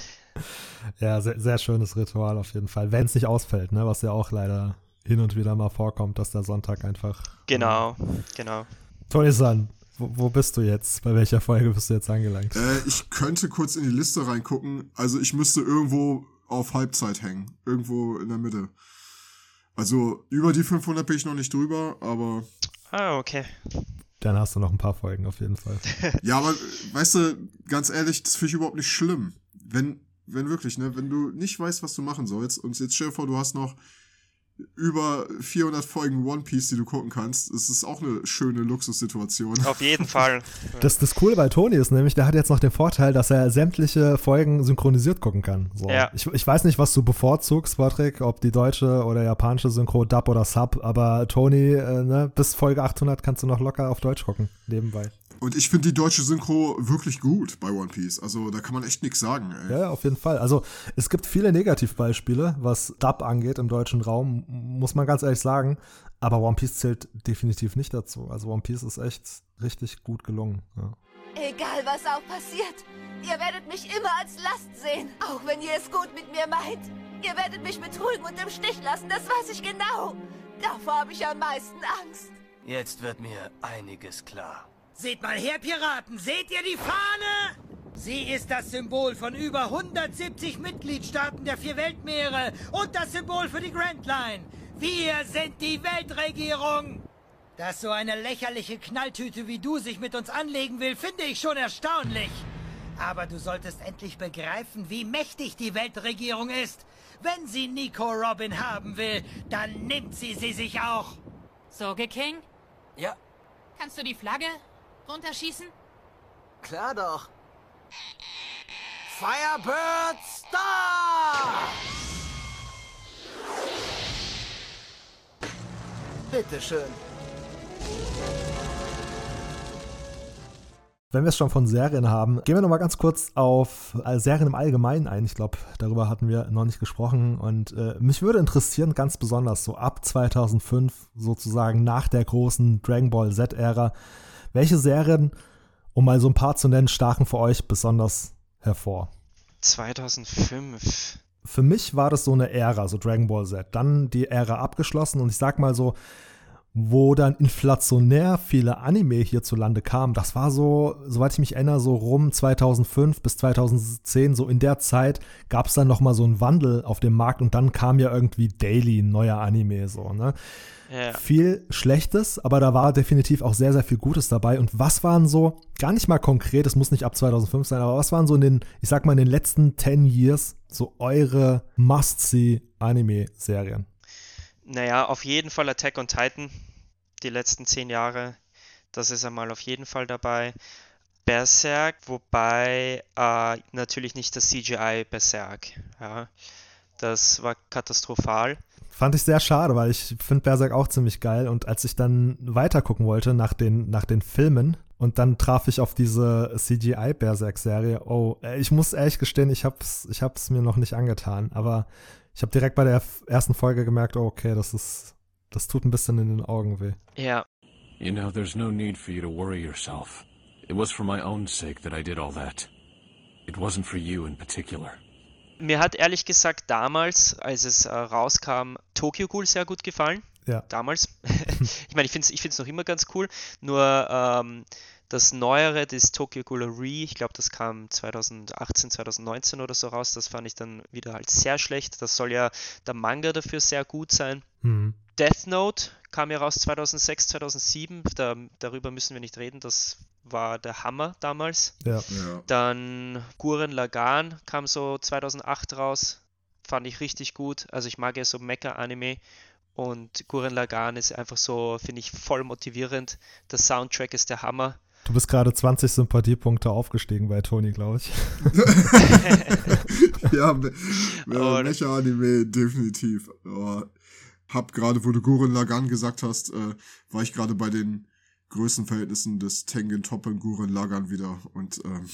ja, sehr, sehr schönes Ritual auf jeden Fall. Wenn es nicht ausfällt, ne, was ja auch leider hin und wieder mal vorkommt, dass der Sonntag einfach. genau, genau. Tony-san, wo, wo bist du jetzt? Bei welcher Folge bist du jetzt angelangt? Äh, ich könnte kurz in die Liste reingucken. Also ich müsste irgendwo auf Halbzeit hängen. Irgendwo in der Mitte. Also über die 500 bin ich noch nicht drüber, aber Ah, okay. Dann hast du noch ein paar Folgen auf jeden Fall. ja, aber weißt du, ganz ehrlich, das finde ich überhaupt nicht schlimm. Wenn, wenn wirklich, ne, wenn du nicht weißt, was du machen sollst und jetzt stell dir vor, du hast noch über 400 Folgen One Piece, die du gucken kannst, das ist auch eine schöne Luxussituation. Auf jeden Fall. Das, das Coole bei Toni ist nämlich, der hat jetzt noch den Vorteil, dass er sämtliche Folgen synchronisiert gucken kann. So. Ja. Ich, ich weiß nicht, was du bevorzugst, Patrick, ob die deutsche oder japanische Synchro, Dub oder Sub, aber Toni, äh, ne, bis Folge 800 kannst du noch locker auf Deutsch gucken, nebenbei. Und ich finde die deutsche Synchro wirklich gut bei One Piece. Also da kann man echt nichts sagen, ey. Ja, auf jeden Fall. Also es gibt viele Negativbeispiele, was Dub angeht im deutschen Raum, muss man ganz ehrlich sagen. Aber One Piece zählt definitiv nicht dazu. Also One Piece ist echt richtig gut gelungen. Ja. Egal was auch passiert, ihr werdet mich immer als Last sehen. Auch wenn ihr es gut mit mir meint. Ihr werdet mich betrügen und im Stich lassen, das weiß ich genau. Davor habe ich am meisten Angst. Jetzt wird mir einiges klar. Seht mal her, Piraten, seht ihr die Fahne? Sie ist das Symbol von über 170 Mitgliedstaaten der vier Weltmeere und das Symbol für die Grand Line. Wir sind die Weltregierung. Dass so eine lächerliche Knalltüte wie du sich mit uns anlegen will, finde ich schon erstaunlich. Aber du solltest endlich begreifen, wie mächtig die Weltregierung ist. Wenn sie Nico Robin haben will, dann nimmt sie sie sich auch. Sorge King, Ja, kannst du die Flagge runterschießen? klar doch. Firebird Star! Bitteschön. Wenn wir es schon von Serien haben, gehen wir noch mal ganz kurz auf äh, Serien im Allgemeinen ein. Ich glaube, darüber hatten wir noch nicht gesprochen. Und äh, mich würde interessieren, ganz besonders so ab 2005, sozusagen nach der großen Dragon Ball Z-Ära, welche Serien, um mal so ein paar zu nennen, stachen für euch besonders hervor? 2005. Für mich war das so eine Ära, so Dragon Ball Z. Dann die Ära abgeschlossen und ich sag mal so, wo dann inflationär viele Anime hierzulande kamen, das war so, soweit ich mich erinnere, so rum 2005 bis 2010, so in der Zeit gab es dann nochmal so einen Wandel auf dem Markt und dann kam ja irgendwie Daily ein neuer Anime, so, ne? Ja. Viel Schlechtes, aber da war definitiv auch sehr, sehr viel Gutes dabei. Und was waren so, gar nicht mal konkret, es muss nicht ab 2005 sein, aber was waren so in den, ich sag mal, in den letzten 10 Years so eure Must-See-Anime-Serien? Naja, auf jeden Fall Attack on Titan, die letzten zehn Jahre. Das ist einmal auf jeden Fall dabei. Berserk, wobei äh, natürlich nicht das CGI Berserk. Ja. Das war katastrophal. Fand ich sehr schade, weil ich finde Berserk auch ziemlich geil. Und als ich dann weiter gucken wollte nach den, nach den Filmen und dann traf ich auf diese CGI-Berserk-Serie, oh, äh, ich muss ehrlich gestehen, ich hab's, ich hab's mir noch nicht angetan. Aber ich habe direkt bei der ersten Folge gemerkt, oh, okay, das ist, das tut ein bisschen in den Augen weh. Ja, You know, there's no need for you to worry yourself. It was for my own sake that I did all that. It wasn't for you in particular. Mir hat ehrlich gesagt damals, als es äh, rauskam, Tokyo Ghoul sehr gut gefallen. Ja. Damals. ich meine, ich finde es ich find's noch immer ganz cool. Nur ähm, das Neuere, das Tokyo Ghoul Re, ich glaube, das kam 2018, 2019 oder so raus. Das fand ich dann wieder halt sehr schlecht. Das soll ja der Manga dafür sehr gut sein. Hm. Death Note kam ja raus 2006, 2007. Da, darüber müssen wir nicht reden. Das war der Hammer damals. Ja. Ja. Dann Guren Lagan kam so 2008 raus. Fand ich richtig gut. Also ich mag ja so Mecha-Anime. Und Guren Lagan ist einfach so, finde ich, voll motivierend. Der Soundtrack ist der Hammer. Du bist gerade 20 Sympathiepunkte aufgestiegen bei Toni, glaube ich. ja, Me Oh, Mecha-Anime, definitiv. Aber hab gerade, wo du Gurren Lagann gesagt hast, äh, war ich gerade bei den Größenverhältnissen des Tengen Toppa und Gurren Lagann wieder und ähm,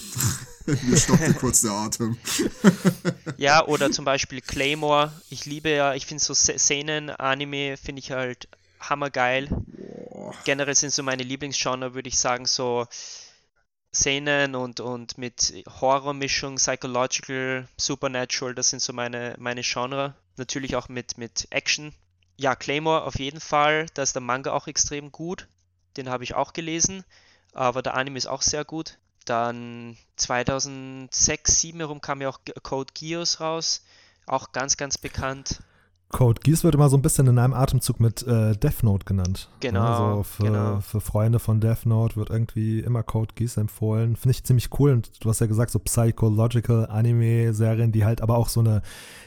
mir stockte kurz der Atem. Ja, oder zum Beispiel Claymore. Ich liebe ja, ich finde so Se- Seinen-Anime, finde ich halt hammergeil. Generell sind so meine Lieblingsgenre, würde ich sagen, so Seinen und, und mit Horrormischung, Psychological, Supernatural, das sind so meine, meine Genre. Natürlich auch mit, mit Action. Ja, Claymore auf jeden Fall. Da ist der Manga auch extrem gut. Den habe ich auch gelesen. Aber der Anime ist auch sehr gut. Dann 2006, 2007 herum kam ja auch Code Geass raus. Auch ganz, ganz bekannt. Code Geass wird immer so ein bisschen in einem Atemzug mit äh, Death Note genannt. Genau, Also für, genau. für Freunde von Death Note wird irgendwie immer Code Geass empfohlen. Finde ich ziemlich cool. Und du hast ja gesagt, so Psychological Anime-Serien, die halt aber auch so eine,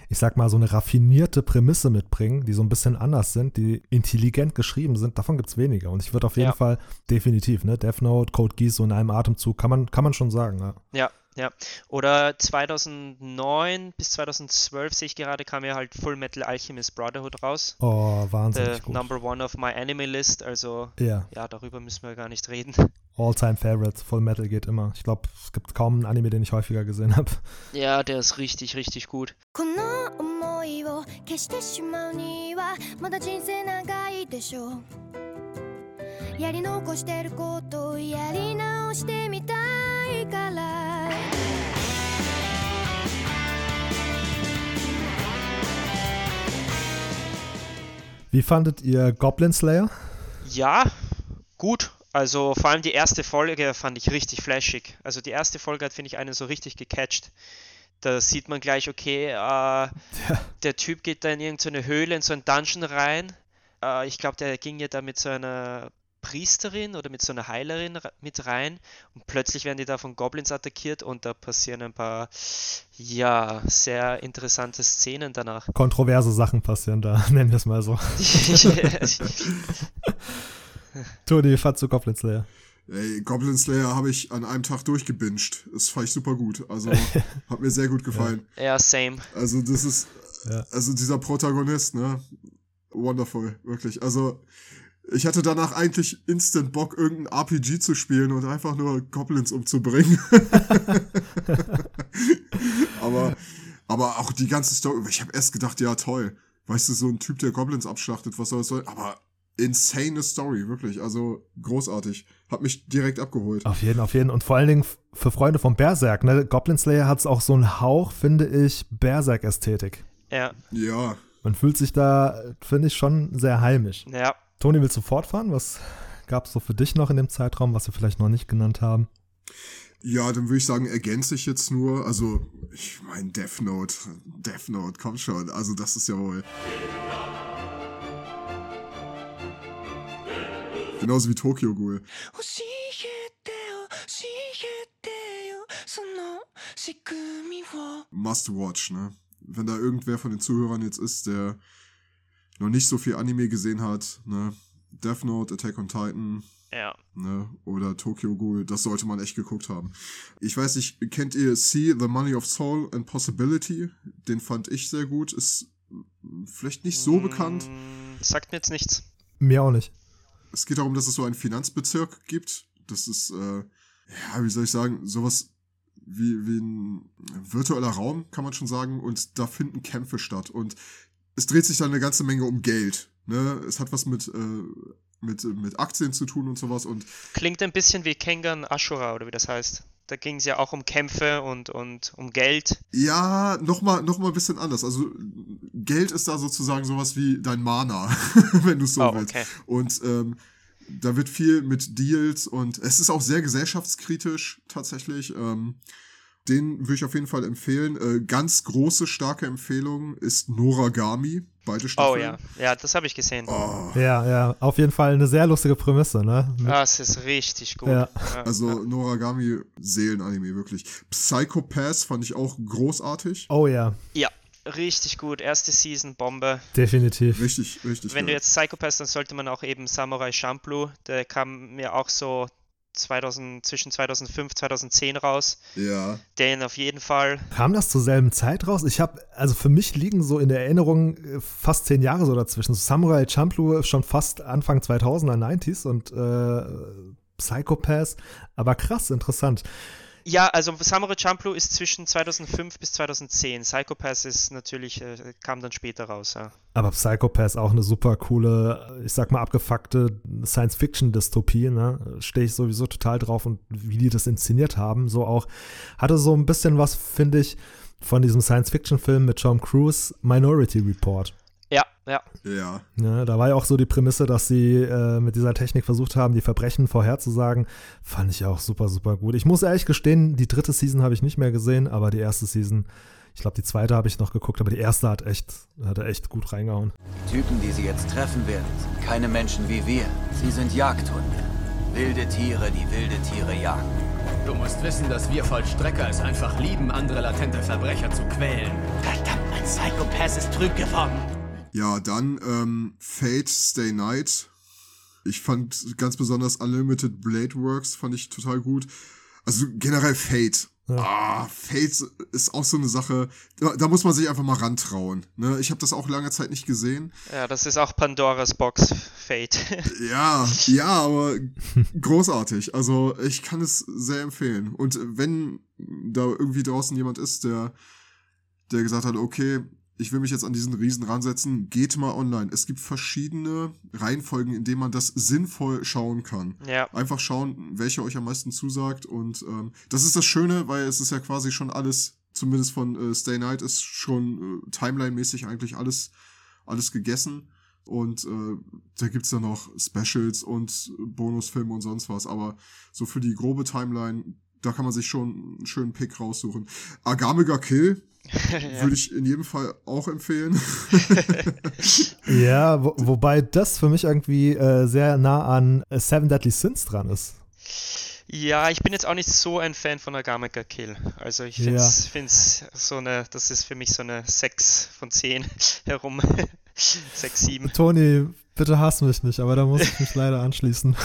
ich sag mal, so eine raffinierte Prämisse mitbringen, die so ein bisschen anders sind, die intelligent geschrieben sind. Davon gibt es wenige. Und ich würde auf jeden Ja. Fall definitiv, ne, Death Note, Code Geass so in einem Atemzug, kann man, kann man schon sagen, ja. Ja, ja. Oder 2009 bis 2012 sehe ich gerade, kam ja halt Full Metal Alchemist Brotherhood raus. Oh, wahnsinnig The gut. number one of my anime list. Also, Ja. ja, darüber müssen wir gar nicht reden. All-Time Favorite, Full Metal geht immer. Ich glaube, es gibt kaum einen Anime, den ich häufiger gesehen habe. Ja, der ist richtig, richtig gut. この想いを消してしまうにはまだ人生長いでしょう やり残してることをやり直してみたいから Wie fandet ihr Goblin Slayer? Ja, gut. Also vor allem die erste Folge fand ich richtig flashig. Also die erste Folge hat, finde ich, einen so richtig gecatcht. Da sieht man gleich, okay, äh, der Typ geht da in irgendeine Höhle, in so einen Dungeon rein. Äh, ich glaube, der ging ja da mit so einer Priesterin oder mit so einer Heilerin mit rein. Und plötzlich werden die da von Goblins attackiert und da passieren ein paar, ja, sehr interessante Szenen danach. Kontroverse Sachen passieren da, nennen wir es mal so. Toni, fandst du Goblin Slayer? Ey, Goblin Slayer habe ich an einem Tag durchgebinged. Das fand ich super gut. Also hat mir sehr gut gefallen. ja, same. Also das ist, Ja. also dieser Protagonist, ne? Wonderful, wirklich. Also ich hatte danach eigentlich instant Bock, irgendein RPG zu spielen und einfach nur Goblins umzubringen. aber, aber auch die ganze Story, ich habe erst gedacht, ja toll, weißt du, so ein Typ, der Goblins abschlachtet, was soll das sein? Aber insane Story, wirklich. Also großartig. Hat mich direkt abgeholt. Auf jeden, auf jeden. Und vor allen Dingen für Freunde von Berserk, ne? Goblin Slayer hat es auch so einen Hauch, finde ich, Berserk-Ästhetik. Ja, Ja. Man fühlt sich da, finde ich, schon sehr heimisch. ja. Toni, willst du fortfahren? Was gab es so für dich noch in dem Zeitraum, was wir vielleicht noch nicht genannt haben? Ja, dann würde ich sagen, ergänze ich jetzt nur. Also, ich meine, Death Note, Death Note, komm schon. Also, das ist ja wohl. Genauso wie Tokyo Ghoul. Must watch, ne? Wenn da irgendwer von den Zuhörern jetzt ist, der noch nicht so viel Anime gesehen hat, ne? Death Note, Attack on Titan, Ja. ne? Oder Tokyo Ghoul, das sollte man echt geguckt haben. Ich weiß nicht, kennt ihr See the Money of Soul and Possibility? Den fand ich sehr gut, ist vielleicht nicht so bekannt. Mm, Sagt mir jetzt nichts. Mir auch nicht. Es geht darum, dass es so einen Finanzbezirk gibt. Das ist, äh, ja, wie soll ich sagen, sowas wie, wie ein virtueller Raum, kann man schon sagen. Und da finden Kämpfe statt. Und es dreht sich dann eine ganze Menge um Geld. Ne? Es hat was mit, äh, mit, mit Aktien zu tun und sowas. Und Klingt ein bisschen wie Kengan Ashura oder wie das heißt. Da ging es ja auch um Kämpfe und, und um Geld. ja, nochmal noch mal ein bisschen anders. Also Geld ist da sozusagen sowas wie dein Mana, wenn du es so Oh, willst. okay. Und ähm, da wird viel mit Deals und es ist auch sehr gesellschaftskritisch tatsächlich. Ähm, den würde ich auf jeden Fall empfehlen. Äh, ganz große, starke Empfehlung ist Noragami. beide Staffeln. Oh ja, ja, das habe ich gesehen. Oh. Ja, ja, auf jeden Fall eine sehr lustige Prämisse, ne? Mit- es ist richtig gut. Ja. Ja, Also Noragami, Seelenanime, wirklich. Psychopaths fand ich auch großartig. Oh ja, ja, richtig gut. Erste Season, Bombe. definitiv. Richtig, richtig. Wenn du geil. jetzt Psychopath, dann sollte man auch eben Samurai Champloo, der kam mir auch so 2000, zwischen 2005 2010 raus. Ja. Den auf jeden Fall. Kam das zur selben Zeit raus? Ich habe, also für mich liegen so in der Erinnerung äh, fast zehn Jahre so dazwischen. Samurai Champloo schon fast Anfang 2000er, 90s und äh, Psychopaths, aber krass, interessant. Ja, also Samurai Champloo ist zwischen 2005 bis 2010. Psychopath ist natürlich, äh, kam dann später raus. Ja. Aber Psychopaths auch eine super coole, ich sag mal abgefuckte Science-Fiction-Dystopie, ne? Stehe ich sowieso total drauf und wie die das inszeniert haben. So auch, hatte so ein bisschen was, finde ich, von diesem Science-Fiction-Film mit Tom Cruise, Minority Report. Ja, ja. Ja. Ja, da war ja auch so die Prämisse, dass sie äh, mit dieser Technik versucht haben, die Verbrechen vorherzusagen. Fand ich auch super, super gut. Ich muss ehrlich gestehen, die dritte Season habe ich nicht mehr gesehen, aber die erste Season, ich glaube, die zweite habe ich noch geguckt, aber die erste hat echt, hat echt gut reingehauen. Die Typen, die sie jetzt treffen werden, sind keine Menschen wie wir. Sie sind Jagdhunde. Wilde Tiere, die wilde Tiere jagen. Du musst wissen, dass wir Vollstrecker es einfach lieben, andere latente Verbrecher zu quälen. Verdammt, mein Psychopath ist trüb geworden. Ja, dann ähm, Fate Stay Night. Ich fand ganz besonders Unlimited Blade Works fand ich total gut. Also generell Fate. Ah, Fate ist auch so eine Sache, da, da muss man sich einfach mal rantrauen. Ne? Ich habe das auch lange Zeit nicht gesehen. Ja, das ist auch Pandoras Box Fate. Ja, ja, aber großartig. Also ich kann es sehr empfehlen. Und wenn da irgendwie draußen jemand ist, der, der gesagt hat, okay, ich will mich jetzt an diesen Riesen ransetzen, geht mal online. Es gibt verschiedene Reihenfolgen, in denen man das sinnvoll schauen kann. Ja. Einfach schauen, welche euch am meisten zusagt. Und ähm, das ist das Schöne, weil es ist ja quasi schon alles, zumindest von äh, Stay Night, ist schon äh, Timeline-mäßig eigentlich alles, alles gegessen. Und äh, da gibt's dann noch Specials und Bonusfilme und sonst was. Aber so für die grobe Timeline, da kann man sich schon einen schönen Pick raussuchen. Agamiga Kill würde ich in jedem Fall auch empfehlen. Ja, wo, wobei das für mich irgendwie äh, sehr nah an äh, Seven Deadly Sins dran ist. Ja, ich bin jetzt auch nicht so ein Fan von Agameka Kill. Also ich finde es find's so eine, das ist für mich so eine 6 von 10 herum. 6, 7. Toni, bitte hass mich nicht, aber da muss ich mich leider anschließen.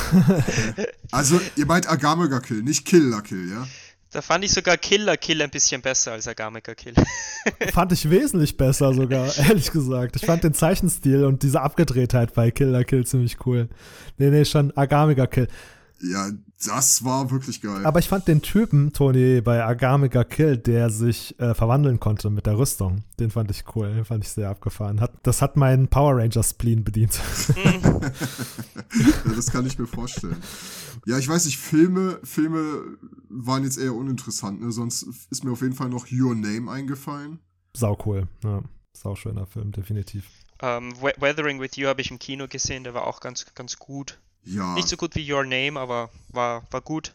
Also, ihr meint Agamiga Kill, nicht Killer Kill, ja? Da fand ich sogar Killer Kill ein bisschen besser als Agameka Kill. fand ich wesentlich besser sogar, ehrlich gesagt. Ich fand den Zeichenstil und diese Abgedrehtheit bei Killer Kill ziemlich cool. Nee, nee, schon Agamiga Kill. Ja, das war wirklich geil. Aber ich fand den Typen, Toni, bei Agamiga Kill, der sich äh, verwandeln konnte mit der Rüstung, den fand ich cool, den fand ich sehr abgefahren. Hat, das hat meinen Power Ranger Spleen bedient. ja, das kann ich mir vorstellen. Ja, ich weiß nicht, Filme, Filme waren jetzt eher uninteressant, ne? Sonst ist mir auf jeden Fall noch Your Name eingefallen. Sau cool, ja. Sau schöner Film, definitiv. Um, We Weathering with You habe ich im Kino gesehen, der war auch ganz, ganz gut. Ja. Nicht so gut wie Your Name, aber war, war gut.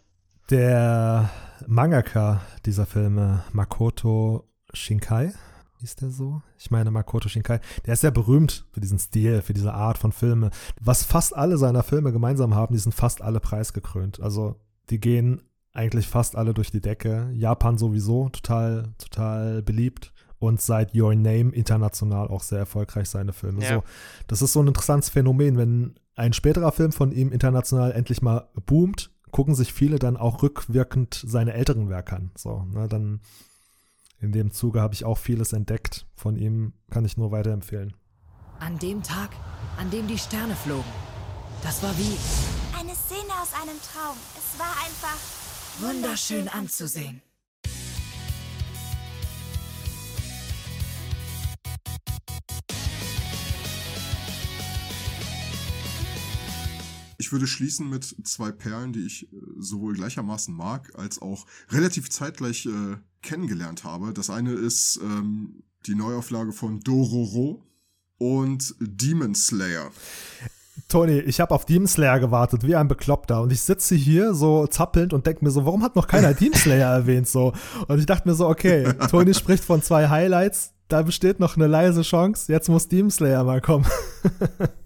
Der Mangaka dieser Filme, Makoto Shinkai, ist der so? Ich meine Makoto Shinkai. Der ist sehr berühmt für diesen Stil, für diese Art von Filme. Was fast alle seiner Filme gemeinsam haben, die sind fast alle preisgekrönt. Also die gehen eigentlich fast alle durch die Decke. Japan sowieso total, total beliebt. Und seit Your Name international auch sehr erfolgreich seine Filme. Ja. So, das ist so ein interessantes Phänomen, wenn ein späterer Film von ihm international endlich mal boomt, gucken sich viele dann auch rückwirkend seine älteren Werke an. So, ne, dann in dem Zuge habe ich auch vieles entdeckt von ihm, kann ich nur weiterempfehlen. An dem Tag, an dem die Sterne flogen. Das war wie Eine Szene aus einem Traum. Es war einfach wunderschön anzusehen. Ich würde schließen mit zwei Perlen, die ich äh, sowohl gleichermaßen mag, als auch relativ zeitgleich äh, kennengelernt habe. Das eine ist ähm, die Neuauflage von Dororo und Demon Slayer. Toni, ich habe auf Demon Slayer gewartet, wie ein Bekloppter. Und ich sitze hier so zappelnd und denke mir so, warum hat noch keiner Demon Slayer erwähnt? So. Und ich dachte mir so, okay, Toni spricht von zwei Highlights, da besteht noch eine leise Chance. Jetzt muss Demon Slayer mal kommen.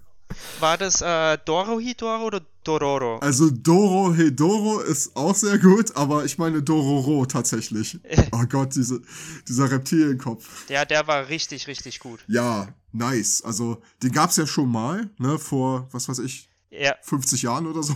War das äh, Dorohedoro oder Dororo? Also Doro Hedoro ist auch sehr gut, aber ich meine Dororo tatsächlich. Oh Gott, diese, dieser Reptilienkopf. Ja, der war richtig, richtig gut. Ja, nice. Also den gab's ja schon mal, ne, vor, was weiß ich, Ja. 50 Jahren oder so.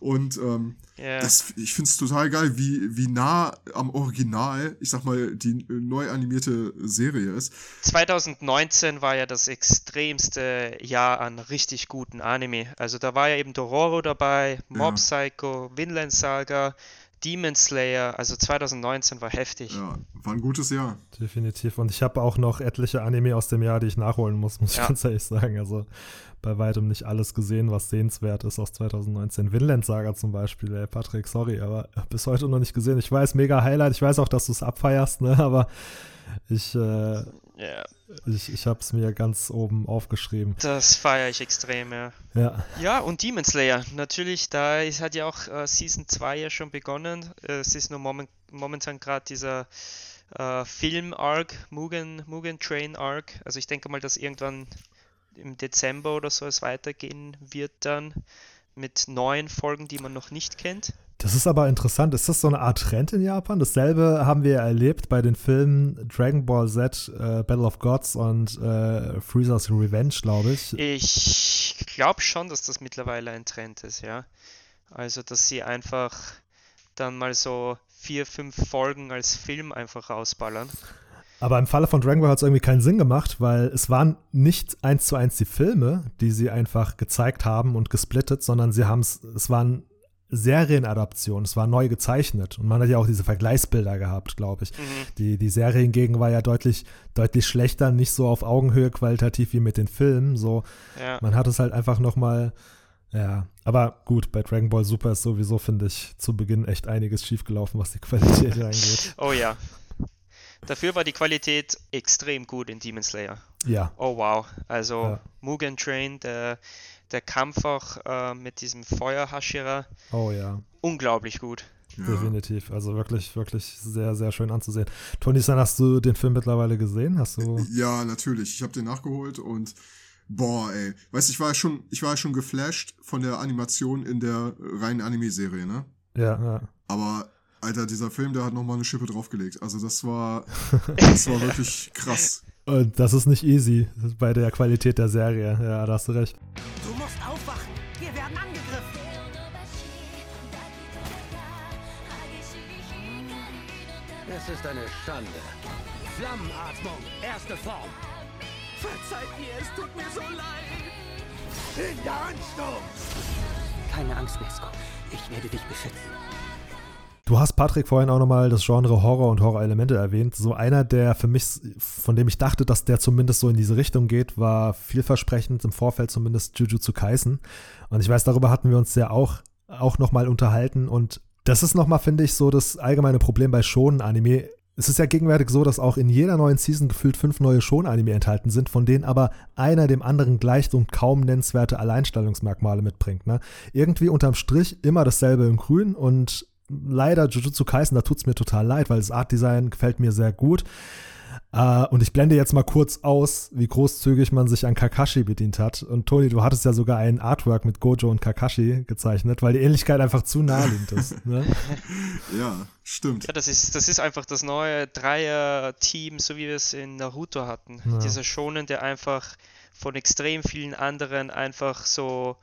Und ähm, Ja. das, ich find's total geil, wie, wie nah am Original, ich sag mal, die äh, neu animierte Serie ist. 2019 war ja das extremste Jahr an richtig guten Anime. Also da war ja eben Dororo dabei, Mob Ja. Psycho, Vinland Saga, Demon Slayer. Also 2019 war heftig. Ja, war ein gutes Jahr. Definitiv. Und ich habe auch noch etliche Anime aus dem Jahr, die ich nachholen muss, muss ich Ja. ganz ehrlich sagen. Also bei weitem nicht alles gesehen, was sehenswert ist aus 2019. Vinland Saga zum Beispiel, ey, Patrick, sorry, aber bis heute noch nicht gesehen. Ich weiß, mega Highlight. Ich weiß auch, dass du es abfeierst, ne? Aber ich, äh, Ja. Ich, ich habe es mir ganz oben aufgeschrieben. Das feiere ich extrem, ja. Ja. Ja, und Demon Slayer. Natürlich, da ist, hat ja auch äh, Season 2 ja schon begonnen. Es ist nur moment, momentan gerade dieser äh, Film-Arc, Mugen, Mugen Train Arc. Also ich denke mal, dass irgendwann im Dezember oder so es weitergehen wird dann mit neuen Folgen, die man noch nicht kennt. Das ist aber interessant. Ist das so eine Art Trend in Japan? Dasselbe haben wir ja erlebt bei den Filmen Dragon Ball Z, äh, Battle of Gods und äh, Freezer's Revenge, glaube ich. Ich glaube schon, dass das mittlerweile ein Trend ist, ja. Also, dass sie einfach dann mal so vier, fünf Folgen als Film einfach rausballern. Aber im Falle von Dragon Ball hat es irgendwie keinen Sinn gemacht, weil es waren nicht eins zu eins die Filme, die sie einfach gezeigt haben und gesplittet, sondern sie haben es, es waren Serienadaptionen, es war neu gezeichnet und man hat ja auch diese Vergleichsbilder gehabt, glaube ich. Die, die Serie hingegen war ja deutlich, deutlich schlechter, nicht so auf Augenhöhe qualitativ wie mit den Filmen. So, Ja. man hat es halt einfach nochmal, ja. Aber gut, bei Dragon Ball Super ist sowieso, finde ich, zu Beginn echt einiges schiefgelaufen, was die Qualität angeht. Oh ja. Dafür war die Qualität extrem gut in Demon Slayer. Ja. Oh wow. Also Ja. Mugen Train, der, der Kampf auch äh, mit diesem Feuer-Hashira, Oh ja. unglaublich gut. Definitiv. Also wirklich, wirklich sehr, sehr schön anzusehen. Tony San, hast du den Film mittlerweile gesehen? Hast du. Ja, natürlich. Ich habe den nachgeholt und boah, ey. Weißt du, ich war ja schon, ich war ja schon geflasht von der Animation in der reinen Anime-Serie, ne? Ja, ja. Aber, Alter, dieser Film, der hat nochmal eine Schippe draufgelegt. Also das war, das war wirklich krass. Und das ist nicht easy bei der Qualität der Serie. Ja, da hast du recht. Du musst aufwachen. Wir werden angegriffen. Es ist eine Schande. Flammenatmung, erste Form. Verzeiht mir, es tut mir so leid. In der Ansturm. Keine Angst, Nesco. Ich werde dich beschützen. Du hast Patrick vorhin auch nochmal das Genre Horror und Horror-Elemente erwähnt. So einer, der für mich, von dem ich dachte, dass der zumindest so in diese Richtung geht, war vielversprechend im Vorfeld zumindest Jujutsu Kaisen. Und ich weiß, darüber hatten wir uns ja auch, auch nochmal unterhalten. Und das ist nochmal, finde ich, so das allgemeine Problem bei Shonen-Anime. Es ist ja gegenwärtig so, dass auch in jeder neuen Season gefühlt fünf neue Shonen-Anime enthalten sind, von denen aber einer dem anderen gleicht und kaum nennenswerte Alleinstellungsmerkmale mitbringt. Ne? Irgendwie unterm Strich immer dasselbe in Grün und leider Jujutsu Kaisen, da tut es mir total leid, weil das Artdesign gefällt mir sehr gut. Äh, und ich blende jetzt mal kurz aus, wie großzügig man sich an Kakashi bedient hat. Und Toni, du hattest ja sogar ein Artwork mit Gojo und Kakashi gezeichnet, weil die Ähnlichkeit einfach zu naheliegend ist. Ne? Ja, stimmt. Ja, das ist, das ist einfach das neue Dreier-Team, so wie wir es in Naruto hatten. Ja. Dieser Shonen, der einfach von extrem vielen anderen einfach so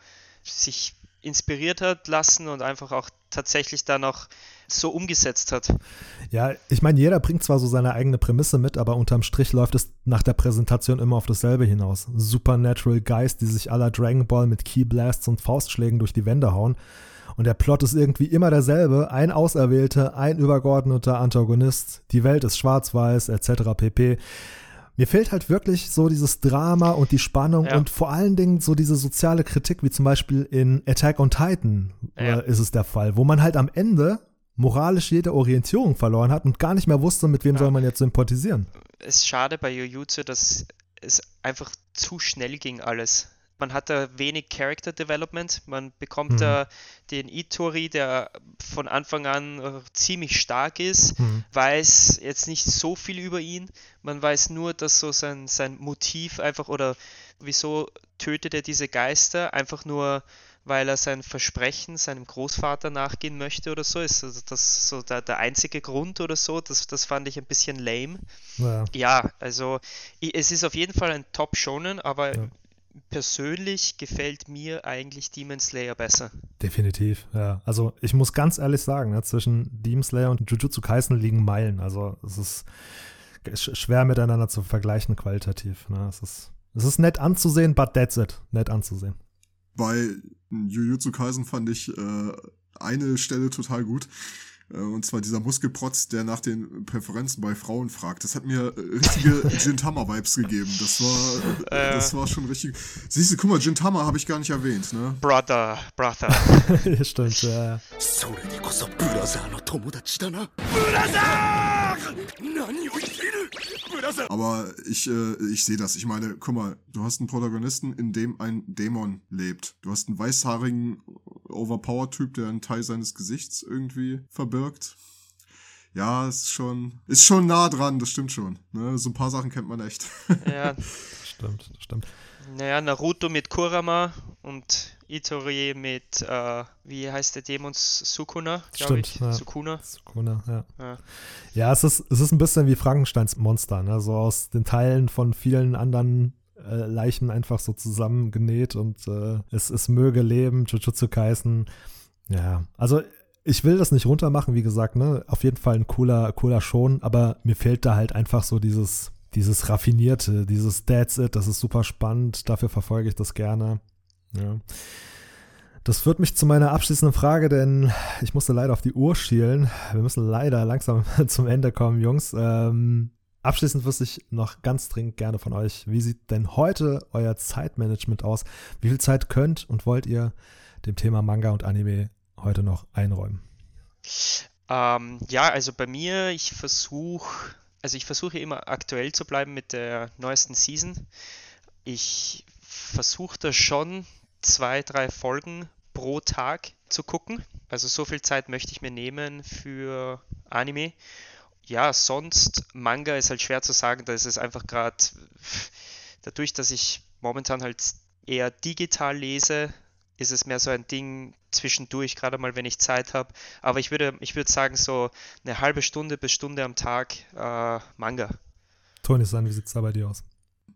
sich inspiriert hat lassen und einfach auch tatsächlich dann auch so umgesetzt hat. Ja, ich meine, jeder bringt zwar so seine eigene Prämisse mit, aber unterm Strich läuft es nach der Präsentation immer auf dasselbe hinaus. Supernatural Guys, die sich aller Dragon Ball mit Keyblasts und Faustschlägen durch die Wände hauen. Und der Plot ist irgendwie immer derselbe. Ein Auserwählter, ein übergeordneter Antagonist, die Welt ist schwarz-weiß, etc. pp. Mir fehlt halt wirklich so dieses Drama und die Spannung Ja. und vor allen Dingen so diese soziale Kritik, wie zum Beispiel in Attack on Titan Ja. äh, ist es der Fall, wo man halt am Ende moralisch jede Orientierung verloren hat und gar nicht mehr wusste, mit wem soll man jetzt sympathisieren. Es ist schade bei Jujutsu, dass es einfach zu schnell ging alles. Man hat da wenig Character Development. Man bekommt Mhm. da den Itori, der von Anfang an äh, ziemlich stark ist, Mhm. weiß jetzt nicht so viel über ihn. Man weiß nur, dass so sein, sein Motiv einfach oder wieso tötet er diese Geister einfach nur, weil er sein Versprechen seinem Großvater nachgehen möchte oder so. Ist also das so der, der einzige Grund oder so? Das, das fand ich ein bisschen lame. Ja. Ja, also es ist auf jeden Fall ein Top-Shonen, aber Ja. Persönlich gefällt mir eigentlich Demon Slayer besser. Definitiv, ja. Also ich muss ganz ehrlich sagen, ne, zwischen Demon Slayer und Jujutsu Kaisen liegen Meilen. Also es ist sch- schwer miteinander zu vergleichen qualitativ. Ne? Es, ist, es ist nett anzusehen, but that's it. Nett anzusehen. Bei Jujutsu Kaisen fand ich äh, eine Stelle total gut. Äh, Und zwar dieser Muskelprotz, der nach den Präferenzen bei Frauen fragt. Das hat mir äh, richtige Gintama-Vibes gegeben. Das war, äh, das war schon richtig. Siehst du, guck mal, Gintama habe ich gar nicht erwähnt, ne? Brother, Brother. Stimmt, ja. そ Klasse. Aber ich, äh, ich sehe das. Ich meine, guck mal, du hast einen Protagonisten, in dem ein Dämon lebt. Du hast einen weißhaarigen Overpower-Typ, der einen Teil seines Gesichts irgendwie verbirgt. Ja, ist schon, ist schon nah dran, das stimmt schon. Ne? So ein paar Sachen kennt man echt. Ja. stimmt, stimmt naja, Naruto mit Kurama und Itori mit, äh, wie heißt der Dämon? Sukuna, glaube ich. ja. Sukuna. Sukuna, ja. Ja. Ja, es ist, es ist ein bisschen wie Frankensteins Monster, ne? So aus den Teilen von vielen anderen äh, Leichen einfach so zusammengenäht und äh, es, es möge leben, Jujutsu Kaisen. Ja, also ich will das nicht runtermachen, wie gesagt, ne? Auf jeden Fall ein cooler, cooler schon, aber mir fehlt da halt einfach so dieses, dieses Raffinierte, dieses That's it, das ist super spannend, dafür verfolge ich das gerne. Ja. Das führt mich zu meiner abschließenden Frage, denn ich musste leider auf die Uhr schielen. Wir müssen leider langsam zum Ende kommen, Jungs. Ähm, abschließend wüsste ich noch ganz dringend gerne von euch, wie sieht denn heute euer Zeitmanagement aus? Wie viel Zeit könnt und wollt ihr dem Thema Manga und Anime heute noch einräumen? Ähm, ja, also bei mir, ich versuche, also ich versuche immer aktuell zu bleiben mit der neuesten Season. Ich versuche da schon zwei, drei Folgen pro Tag zu gucken. Also so viel Zeit möchte ich mir nehmen für Anime. Ja, sonst Manga ist halt schwer zu sagen, da ist es einfach gerade dadurch, dass ich momentan halt eher digital lese, ist es mehr so ein Ding zwischendurch, gerade mal, wenn ich Zeit habe. Aber ich würde, ich würde sagen, so eine halbe Stunde bis Stunde am Tag äh, Manga. Toni, San, wie sieht es da bei dir aus?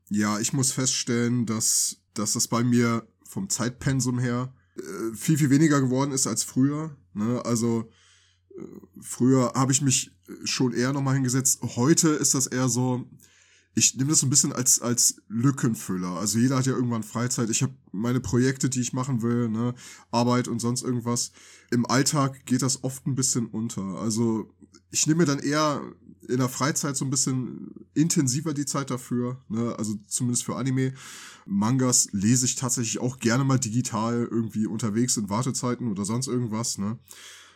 Ja, ich muss feststellen, dass, dass das bei mir vom Zeitpensum her äh, viel, viel weniger geworden ist als früher. Ne? Also äh, früher habe ich mich schon eher nochmal hingesetzt. Heute ist das eher so, ich nehme das ein bisschen als, als Lückenfüller. Also jeder hat ja irgendwann Freizeit. Ich habe meine Projekte, die ich machen will, ne? Arbeit und sonst irgendwas. Im Alltag geht das oft ein bisschen unter. Also ich nehme mir dann eher in der Freizeit so ein bisschen intensiver die Zeit dafür, ne? also zumindest für Anime. Mangas lese ich tatsächlich auch gerne mal digital irgendwie unterwegs in Wartezeiten oder sonst irgendwas. Ne?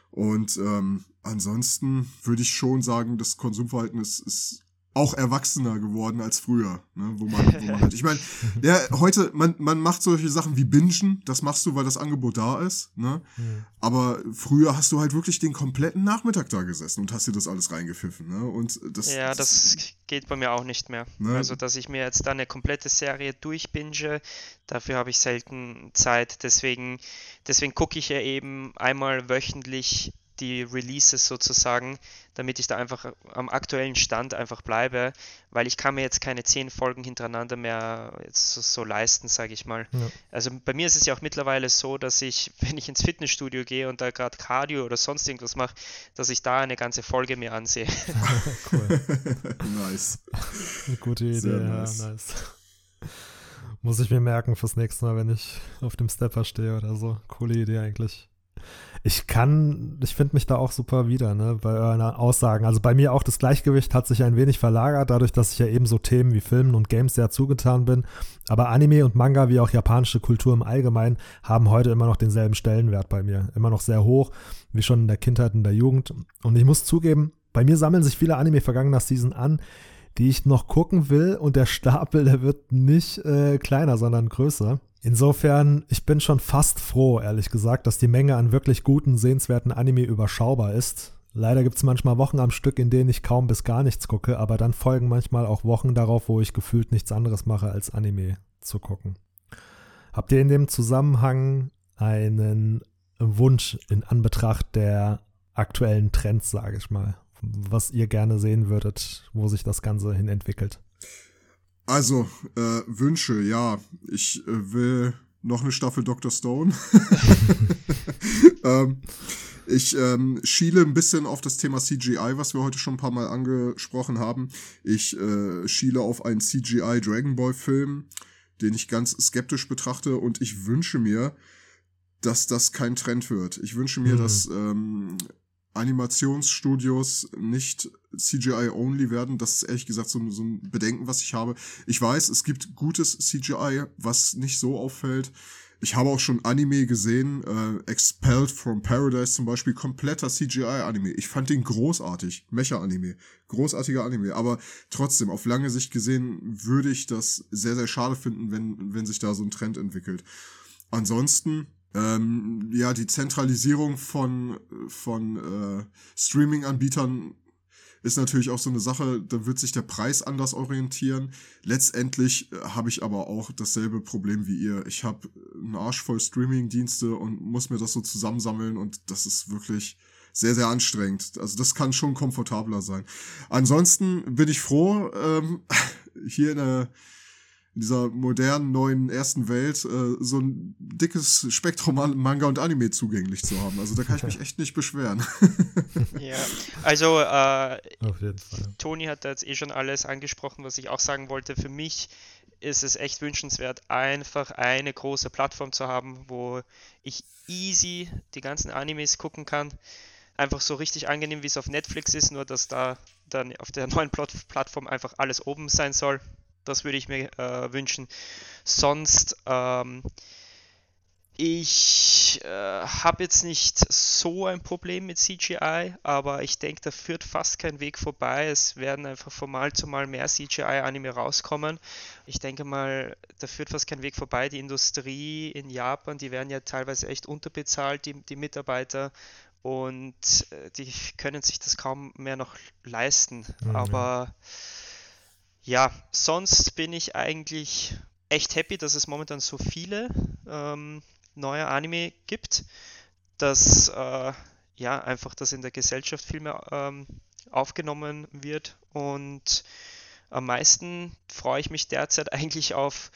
Und ähm, ansonsten würde ich schon sagen, das Konsumverhalten ist, ist auch erwachsener geworden als früher, ne? wo man, wo man halt, ich meine, ja, heute, man, man macht solche Sachen wie Bingen, das machst du, weil das Angebot da ist, ne? Mhm. Aber früher hast du halt wirklich den kompletten Nachmittag da gesessen und hast dir das alles reingepfiffen, ne? Und das, ja, das geht bei mir auch nicht mehr. Ne? Also, dass ich mir jetzt da eine komplette Serie durchbinge, dafür habe ich selten Zeit. Deswegen, deswegen gucke ich ja eben einmal wöchentlich die Releases sozusagen, damit ich da einfach am aktuellen Stand einfach bleibe, weil ich kann mir jetzt keine zehn Folgen hintereinander mehr jetzt so, so leisten, sage ich mal. Ja. Also bei mir ist es ja auch mittlerweile so, dass ich, wenn ich ins Fitnessstudio gehe und da gerade Cardio oder sonst irgendwas mache, dass ich da eine ganze Folge mir ansehe. cool. nice. Eine gute Idee, Sehr ja, nice. nice. Muss ich mir merken fürs nächste Mal, wenn ich auf dem Stepper stehe oder so. Coole Idee eigentlich. Ich kann, ich finde mich da auch super wieder, ne, bei euren Aussagen. Also bei mir auch das Gleichgewicht hat sich ein wenig verlagert, dadurch, dass ich ja eben so Themen wie Filmen und Games sehr zugetan bin. Aber Anime und Manga, wie auch japanische Kultur im Allgemeinen, haben heute immer noch denselben Stellenwert bei mir. Immer noch sehr hoch, wie schon in der Kindheit und der Jugend. Und ich muss zugeben, bei mir sammeln sich viele Anime vergangener Season an, die ich noch gucken will und der Stapel, der wird nicht äh, kleiner, sondern größer. Insofern, ich bin schon fast froh, ehrlich gesagt, dass die Menge an wirklich guten, sehenswerten Anime überschaubar ist. Leider gibt es manchmal Wochen am Stück, in denen ich kaum bis gar nichts gucke, aber dann folgen manchmal auch Wochen darauf, wo ich gefühlt nichts anderes mache, als Anime zu gucken. Habt ihr in dem Zusammenhang einen Wunsch in Anbetracht der aktuellen Trends, sage ich mal, was ihr gerne sehen würdet, wo sich das Ganze hin entwickelt? Also, äh, Wünsche, ja. Ich äh, will noch eine Staffel Dr. Stone. ähm, ich ähm, schiele ein bisschen auf das Thema CGI, was wir heute schon ein paar Mal angesprochen haben. Ich äh, schiele auf einen CGI Dragon Ball Film, den ich ganz skeptisch betrachte und ich wünsche mir, dass das kein Trend wird. Ich wünsche mir, Mhm. dass ähm, Animationsstudios nicht CGI-only werden. Das ist ehrlich gesagt so, so ein Bedenken, was ich habe. Ich weiß, es gibt gutes CGI, was nicht so auffällt. Ich habe auch schon Anime gesehen, äh, Expelled from Paradise zum Beispiel, kompletter CGI-Anime. Ich fand den großartig. Mecha-Anime. Großartiger Anime. Aber trotzdem, auf lange Sicht gesehen, würde ich das sehr, sehr schade finden, wenn, wenn sich da so ein Trend entwickelt. Ansonsten, ähm, ja, die Zentralisierung von, von äh, Streaming-Anbietern ist natürlich auch so eine Sache, da wird sich der Preis anders orientieren. Letztendlich äh, habe ich aber auch dasselbe Problem wie ihr. Ich habe einen Arsch voll Streaming-Dienste und muss mir das so zusammensammeln und das ist wirklich sehr, sehr anstrengend. Also das kann schon komfortabler sein. Ansonsten bin ich froh, ähm, hier in der in dieser modernen, neuen ersten Welt äh, so ein dickes Spektrum an Manga und Anime zugänglich zu haben. Also da kann ich mich echt nicht beschweren. Ja, also äh, Auf jeden Fall. Toni hat da jetzt eh schon alles angesprochen, was ich auch sagen wollte. Für mich ist es echt wünschenswert, einfach eine große Plattform zu haben, wo ich easy die ganzen Animes gucken kann. Einfach so richtig angenehm, wie es auf Netflix ist, nur dass da dann auf der neuen Plat Plattform einfach alles oben sein soll. Das würde ich mir äh, wünschen. Sonst, ähm, ich äh, habe jetzt nicht so ein Problem mit CGI, aber ich denke, da führt fast kein Weg vorbei. Es werden einfach von Mal zu Mal mehr CGI-Anime rauskommen. Ich denke mal, da führt fast kein Weg vorbei. Die Industrie in Japan, die werden ja teilweise echt unterbezahlt, die, die Mitarbeiter. Und äh, die können sich das kaum mehr noch leisten. Mhm. Aber ja, sonst bin ich eigentlich echt happy, dass es momentan so viele ähm, neue Anime gibt, dass äh, ja einfach das in der Gesellschaft viel mehr ähm, aufgenommen wird und am meisten freue ich mich derzeit eigentlich auf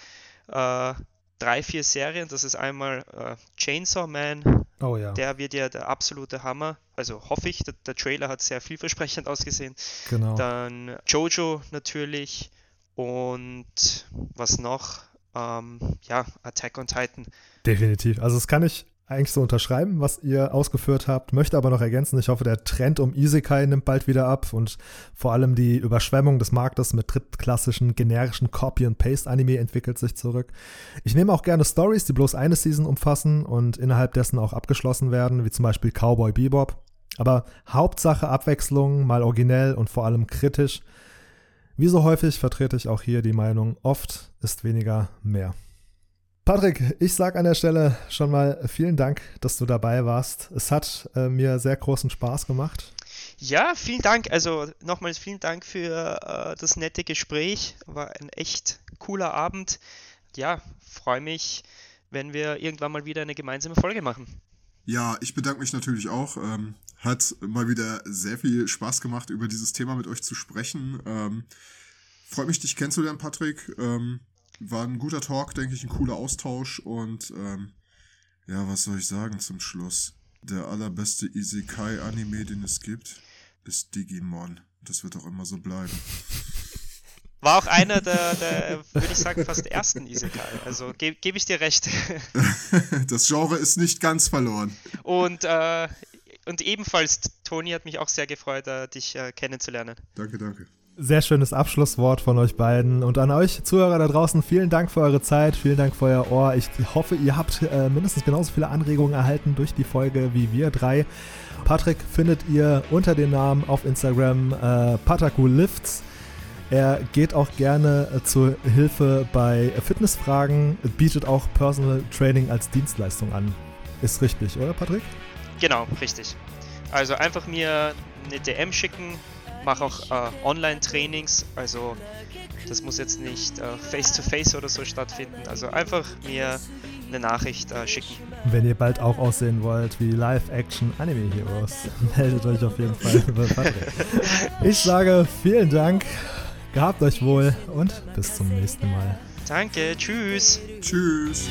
äh, drei, vier Serien. Das ist einmal äh, Chainsaw Man. Oh ja. Der wird ja der absolute Hammer. Also hoffe ich. Der, der Trailer hat sehr vielversprechend ausgesehen. Genau. Dann Jojo natürlich. Und was noch? Ähm, ja, Attack on Titan. Definitiv. Also das kann ich eigentlich so unterschreiben, was ihr ausgeführt habt. Möchte aber noch ergänzen, ich hoffe, der Trend um Isekai nimmt bald wieder ab und vor allem die Überschwemmung des Marktes mit drittklassischen, generischen Copy-and-Paste-Anime entwickelt sich zurück. Ich nehme auch gerne Stories, die bloß eine Season umfassen und innerhalb dessen auch abgeschlossen werden, wie zum Beispiel Cowboy Bebop. Aber Hauptsache Abwechslung, mal originell und vor allem kritisch. Wie so häufig vertrete ich auch hier die Meinung, oft ist weniger mehr. Patrick, ich sage an der Stelle schon mal vielen Dank, dass du dabei warst. Es hat äh, mir sehr großen Spaß gemacht. Ja, vielen Dank. Also nochmals vielen Dank für äh, das nette Gespräch. War ein echt cooler Abend. Ja, freue mich, wenn wir irgendwann mal wieder eine gemeinsame Folge machen. Ja, ich bedanke mich natürlich auch. Ähm, hat mal wieder sehr viel Spaß gemacht, über dieses Thema mit euch zu sprechen. Ähm, freut mich, dich kennenzulernen, Patrick. Ähm, war ein guter Talk, denke ich, ein cooler Austausch. Und ähm, ja, was soll ich sagen zum Schluss? Der allerbeste Isekai-Anime, den es gibt, ist Digimon. Das wird auch immer so bleiben. War auch einer der, der würde ich sagen, fast ersten Isekai. Also ge gebe ich dir recht. das Genre ist nicht ganz verloren. Und, äh, und ebenfalls, Toni hat mich auch sehr gefreut, äh, dich äh, kennenzulernen. Danke, danke. Sehr schönes Abschlusswort von euch beiden. Und an euch Zuhörer da draußen, vielen Dank für eure Zeit, vielen Dank für euer Ohr. Ich hoffe, ihr habt äh, mindestens genauso viele Anregungen erhalten durch die Folge wie wir drei. Patrick findet ihr unter dem Namen auf Instagram äh, Pataku Lifts. Er geht auch gerne äh, zur Hilfe bei Fitnessfragen, bietet auch Personal Training als Dienstleistung an. Ist richtig, oder Patrick? Genau, richtig. Also einfach mir eine DM schicken, mache auch äh, Online-Trainings, also das muss jetzt nicht äh, face-to-face oder so stattfinden. Also einfach mir eine Nachricht äh, schicken. Wenn ihr bald auch aussehen wollt wie Live-Action Anime Heroes, meldet euch auf jeden Fall Patrick. Ich sage vielen Dank, gehabt euch wohl und bis zum nächsten Mal. Danke, tschüss. Tschüss.